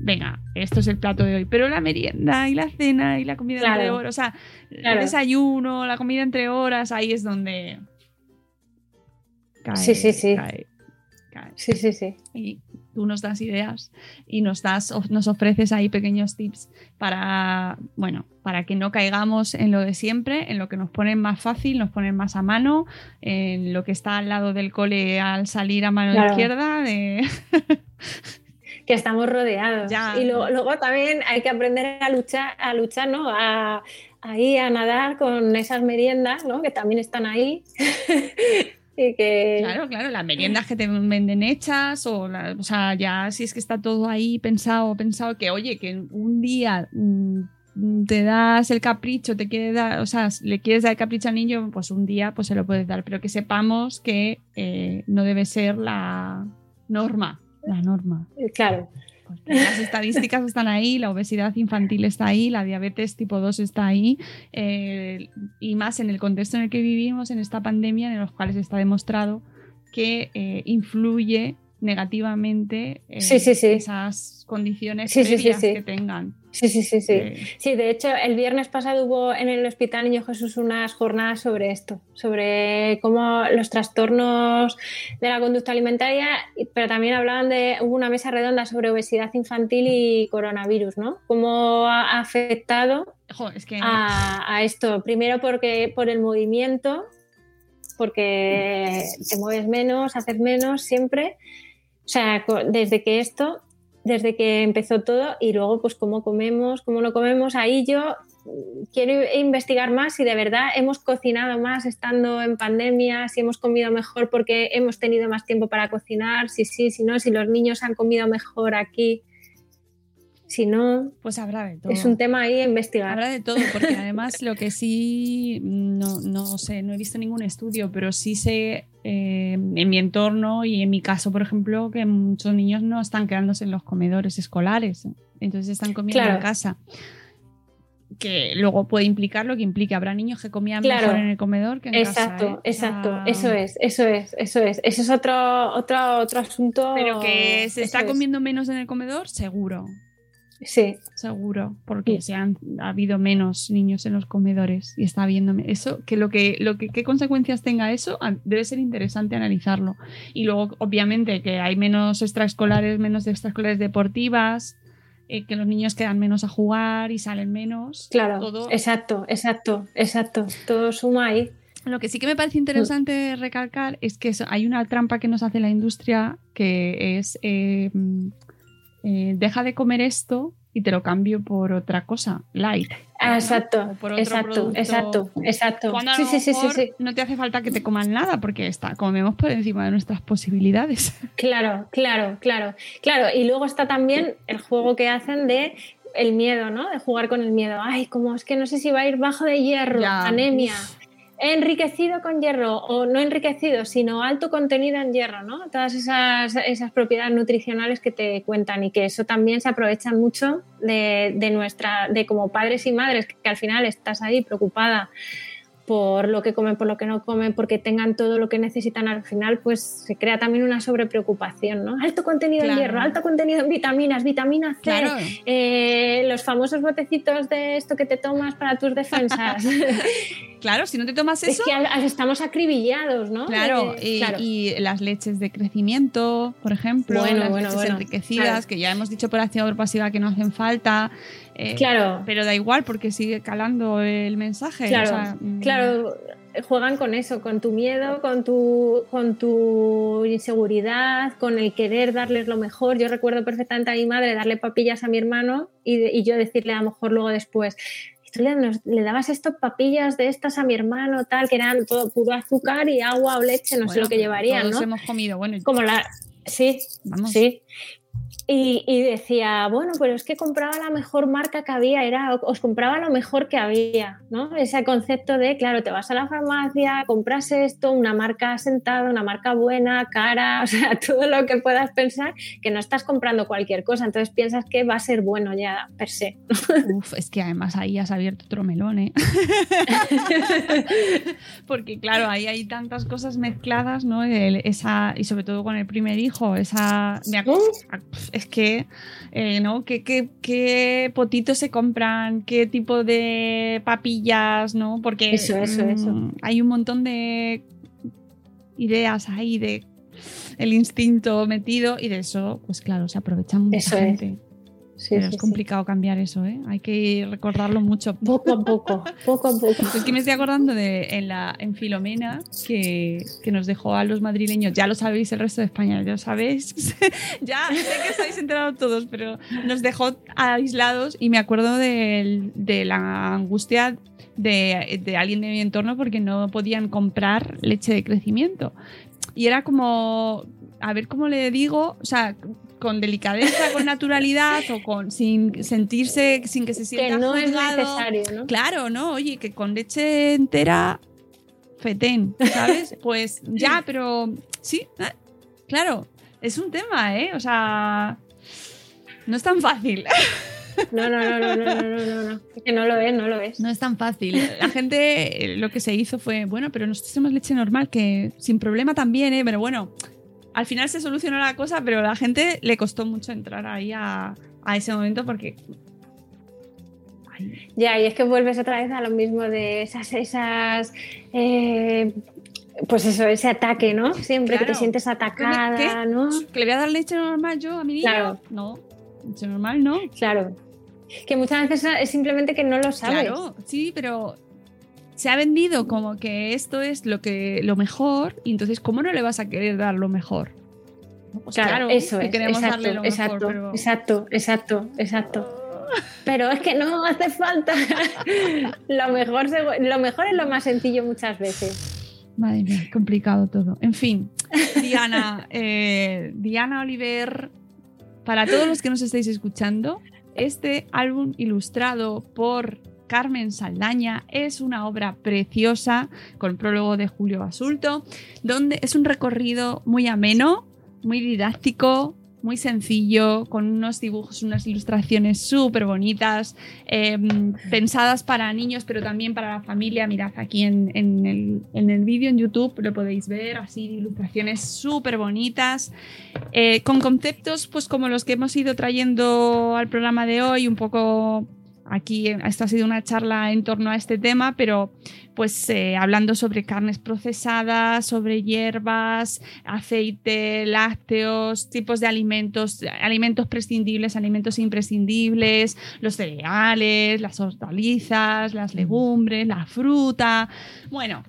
venga, esto es el plato de hoy. Pero la merienda y la cena y la comida Claro. entre horas, o sea, Claro. el desayuno, la comida entre horas, ahí es donde cae, Sí, sí, sí. cae, cae. Sí, sí, sí. Y tú nos das ideas y nos das, nos ofreces ahí pequeños tips para, bueno, para que no caigamos en lo de siempre, en lo que nos ponen más fácil, nos ponen más a mano, en lo que está al lado del cole al salir a mano Claro. izquierda, de que estamos rodeados. Ya. Y luego, luego también hay que aprender a luchar, a luchar, ¿no? A, ahí a nadar con esas meriendas, ¿no? Que también están ahí. y que Claro, claro, las meriendas que te venden hechas, o, la- o sea, ya si es que está todo ahí pensado, pensado, que oye, que un día mm, te das el capricho, te quieres dar, o sea, le quieres dar el capricho al niño, pues un día pues se lo puedes dar, pero que sepamos que eh, no debe ser la norma, la norma. claro, Porque las estadísticas están ahí, la obesidad infantil está ahí, la diabetes tipo 2 está ahí, eh, y más en el contexto en el que vivimos, en esta pandemia, en los cuales está demostrado que eh, influye negativamente eh, Sí, sí, sí. esas condiciones previas que tengan. Sí, sí, sí, sí. Eh, Sí, de hecho, el viernes pasado hubo en el Hospital Niño Jesús unas jornadas sobre esto, sobre cómo los trastornos de la conducta alimentaria, pero también hablaban de, hubo una mesa redonda sobre obesidad infantil y coronavirus, ¿no? Cómo ha afectado jo, es que a, a esto. Primero porque por el movimiento, porque te mueves menos, haces menos siempre. O sea, desde que esto, desde que empezó todo y luego pues cómo comemos, cómo no comemos, ahí yo quiero investigar más si de verdad hemos cocinado más estando en pandemia, si hemos comido mejor porque hemos tenido más tiempo para cocinar, si sí, si no, si los niños han comido mejor aquí, si no, pues habrá de todo. es un tema ahí a investigar. Habrá de todo, porque además lo que sí, no, no sé, no he visto ningún estudio, pero sí sé eh, en mi entorno y en mi caso, por ejemplo, que muchos niños no están quedándose en los comedores escolares, entonces están comiendo Claro. en casa. que luego puede implicar lo que implique. Habrá niños que comían Claro. mejor en el comedor que en Exacto, casa. ¿eh? exacto, O sea, eso es, eso es, eso es. Eso es otro, otro, otro asunto. Pero que se está es. comiendo menos en el comedor, seguro. Sí, Seguro, porque se han ha habido menos niños en los comedores y está habiendo me- eso, que lo que, lo que qué consecuencias tenga eso, debe ser interesante analizarlo. Y luego, obviamente, que hay menos extraescolares, menos extraescolares deportivas, eh, que los niños quedan menos a jugar y salen menos. claro. Todo- Exacto, exacto, exacto. Todo suma ahí. Lo que sí que me parece interesante recalcar es que hay una trampa que nos hace la industria que es eh, eh, deja de comer esto y te lo cambio por otra cosa, light. Ah, exacto, exacto, producto. exacto, exacto. Cuando a Sí, lo sí, sí, sí, no te hace falta que te coman nada porque está, comemos por encima de nuestras posibilidades. Claro, claro, claro. Claro, y luego está también el juego que hacen de el miedo, ¿no? De jugar con el miedo. Ay, como es que no sé si va a ir bajo de hierro, Ya, anemia. uf. Enriquecido con hierro, o no enriquecido, sino alto contenido en hierro, ¿no? Todas esas, esas propiedades nutricionales que te cuentan y que eso también se aprovechan mucho de, de nuestra, de como padres y madres, que, al final estás ahí preocupada por lo que comen, por lo que no comen, porque tengan todo lo que necesitan al final, pues se crea también una sobrepreocupación, ¿no? Alto contenido Claro. en hierro, alto contenido en vitaminas, vitamina C, Claro. eh, los famosos botecitos de esto que te tomas para tus defensas. Claro, si no te tomas es eso, que al- al- estamos acribillados, ¿no? Claro, Eh, y, claro. y las leches de crecimiento, por ejemplo, Bueno, las bueno, leches bueno, enriquecidas, que ya hemos dicho por por pasiva que no hacen falta. Eh, Claro. Pero da igual porque sigue calando el mensaje. Claro, o sea, mm, claro, juegan con eso, con tu miedo, con tu, con tu inseguridad, con el querer darles lo mejor. Yo recuerdo perfectamente a mi madre darle papillas a mi hermano y, yo decirle a lo mejor luego después, "Y tú le, nos- le dabas estas papillas de estas a mi hermano, tal, que eran todo puro azúcar y agua o leche, no sé lo que llevarían, todos ¿no? hemos comido, bueno, Como la... Sí, Vamos. sí. Y, y decía, bueno, pero es que compraba la mejor marca que había, era, os compraba lo mejor que había, ¿no? Ese concepto de, claro, te vas a la farmacia, compras esto, una marca asentada, una marca buena, cara, o sea, todo lo que puedas pensar, que no estás comprando cualquier cosa, entonces piensas que va a ser bueno ya per se. Uf, es que además ahí has abierto otro melón, ¿eh? Porque claro, ahí hay tantas cosas mezcladas, ¿no? El- esa, y sobre todo con el primer hijo, esa... Es que, eh, ¿no? ¿Qué, qué, qué potitos se compran? ¿Qué tipo de papillas, ¿no? Porque Eso, eso, mm, eso. hay un montón de ideas ahí de el instinto metido y de eso, pues claro, se aprovecha mucha Eso es. Sí, Pero sí, es sí. complicado cambiar eso, ¿eh? Hay que recordarlo mucho. Poco a poco, poco a poco. Es que me estoy acordando de en, la, en Filomena que, que nos dejó a los madrileños, ya lo sabéis el resto de España, ya lo sabéis, ya sé que estáis enterados todos, pero nos dejó aislados y me acuerdo del- de, la angustia de, de alguien de mi entorno porque no podían comprar leche de crecimiento. Y era como, a ver cómo le digo, o sea, con delicadeza, con naturalidad o con sin sentirse, sin que se sienta que no juzgado. es necesario, ¿no? Claro, no, oye, que con leche entera, fetén, ¿sabes? Pues ya, pero sí, ah, claro, es un tema, ¿eh? O sea, no es tan fácil. No, no, no, no, no, no, no, no. Que no lo es, no lo es. No es tan fácil. La gente eh, lo que se hizo fue, bueno, pero nosotros tenemos leche normal, que sin problema también, ¿eh? Pero bueno, al final se solucionó la cosa, pero a la gente le costó mucho entrar ahí a, a ese momento porque... Ya, y es que vuelves otra vez a lo mismo de esas, esas eh, pues eso, ese ataque, ¿no? Siempre que te sientes atacada, ¿Qué? ¿no? ¿Que le voy a dar leche normal yo a mi niño? Claro. No, leche normal no. Claro. Que muchas veces es simplemente que no lo sabes. Claro, sí, pero se ha vendido como que esto es lo que lo mejor y entonces ¿cómo no le vas a querer dar lo mejor? Pues Claro, eso que es. queremos exacto, darle lo exacto, mejor, pero exacto, exacto, exacto. Pero es que no hace falta. lo, mejor, lo mejor es lo más sencillo muchas veces. madre mía, complicado todo. En fin, Diana, eh, Diana Oliver, para todos los que nos estáis escuchando, este álbum ilustrado por Carmen Saldaña es una obra preciosa con prólogo de Julio Basulto, donde es un recorrido muy ameno, muy didáctico, muy sencillo, con unos dibujos, unas ilustraciones súper bonitas, eh, pensadas para niños, pero también para la familia. Mirad aquí en, en el, en vídeo en YouTube lo podéis ver, así ilustraciones súper bonitas, eh, con conceptos pues como los que hemos ido trayendo al programa de hoy, un poco aquí esto ha sido una charla en torno a este tema, pero pues eh, hablando sobre carnes procesadas, sobre hierbas, aceite, lácteos, tipos de alimentos, alimentos prescindibles, alimentos imprescindibles, los cereales, las hortalizas, las legumbres, la fruta. Bueno,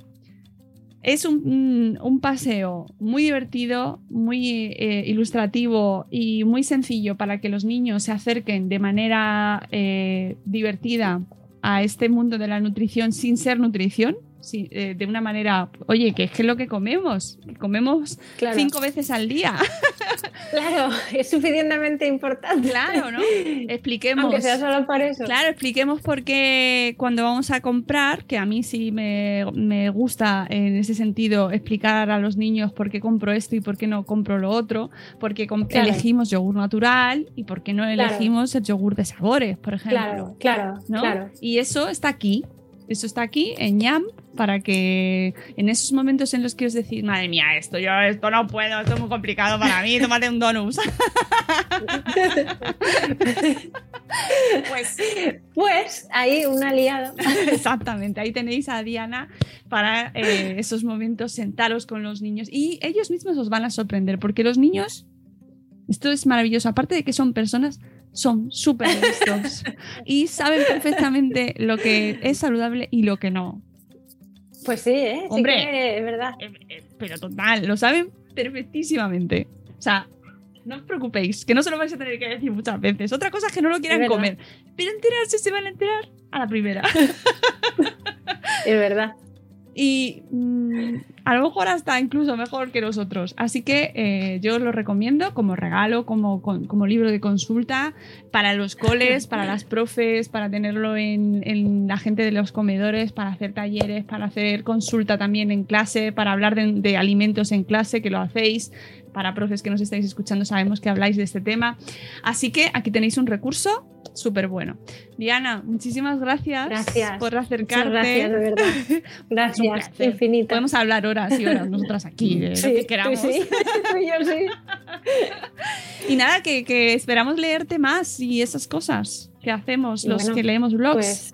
es un, paseo muy divertido, muy eh, ilustrativo y muy sencillo para que los niños se acerquen de manera eh, divertida a este mundo de la nutrición sin ser nutrición. Sí, eh, de una manera, oye, que es que es lo que comemos, que comemos Claro. cinco veces al día. Claro, es suficientemente importante. claro, ¿no? Expliquemos. Aunque sea solo por eso. Claro, expliquemos por qué cuando vamos a comprar, que a mí sí me, me gusta en ese sentido explicar a los niños por qué compro esto y por qué no compro lo otro, porque com- Claro. elegimos yogur natural y por qué no elegimos el yogur de sabores, por ejemplo. Claro, claro, ¿no? claro. Y eso está aquí. Eso está aquí en Yam para que en esos momentos en los que os decís, madre mía, esto yo esto no puedo, esto es muy complicado para mí, tómate un donut. pues Pues ahí un aliado. Exactamente, ahí tenéis a Diana para eh, esos momentos, sentaros con los niños y ellos mismos os van a sorprender porque los niños, esto es maravilloso, aparte de que son personas, son súper listos y saben perfectamente lo que es saludable y lo que no. Pues sí, ¿eh? Sí Hombre. que es verdad. Eh, eh, Pero total, lo saben perfectísimamente. O sea, no os preocupéis, que no se lo vais a tener que decir muchas veces. Otra cosa es que no lo quieran comer, pero enterarse se van a enterar a la primera. Es verdad. y mm, a lo mejor hasta incluso mejor que nosotros. Así que eh, yo os lo recomiendo como regalo, como, con- como libro de consulta para los coles, para las profes, para tenerlo en, en la gente de los comedores, para hacer talleres, para hacer consulta también en clase, para hablar de, de alimentos en clase, que lo hacéis. Para profes que nos estáis escuchando, sabemos que habláis de este tema. Así que aquí tenéis un recurso súper bueno. Diana, muchísimas gracias, Gracias. por Muchas acercarte. gracias, de verdad. Gracias, placer. infinita. Podemos hablar horas y horas nosotras aquí de sí, lo que tú queramos. sí. Tú y yo sí. Y nada, que, que esperamos leerte más y esas cosas que hacemos, Y los bueno, que leemos blogs. Pues,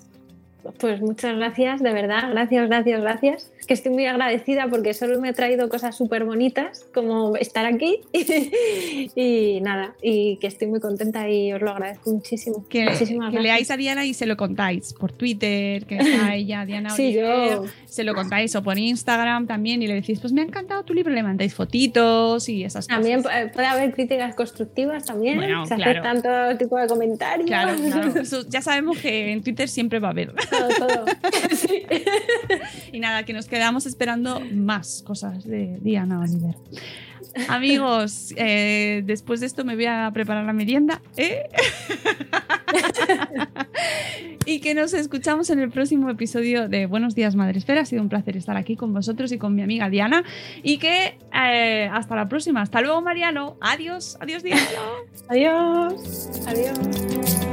pues muchas gracias, de verdad. Gracias, gracias, gracias. Que estoy muy agradecida porque solo me ha traído cosas súper bonitas, como estar aquí. y nada, y que estoy muy contenta y os lo agradezco muchísimo. que, Muchísimas que gracias. leáis a Diana y se lo contáis por Twitter, que está ella, Diana Sí, Oliver, yo. se lo contáis o por Instagram también y le decís, pues me ha encantado tu libro, le mandáis fotitos y esas También cosas. pu- puede haber críticas constructivas también. Bueno, se claro. aceptan todo tipo de comentarios. Claro, claro. Ya sabemos que en Twitter siempre va a haber. Todo, todo. Sí. Y nada, que nos quedamos esperando más cosas de Diana Oliver. Amigos, eh, después de esto me voy a preparar la merienda. ¿eh? y que nos escuchamos en el próximo episodio de Buenos Días Madresfera. Ha sido un placer estar aquí con vosotros y con mi amiga Diana. Y que eh, hasta la próxima. Hasta luego, Mariano. Adiós. Adiós, Diana. Adiós. Adiós.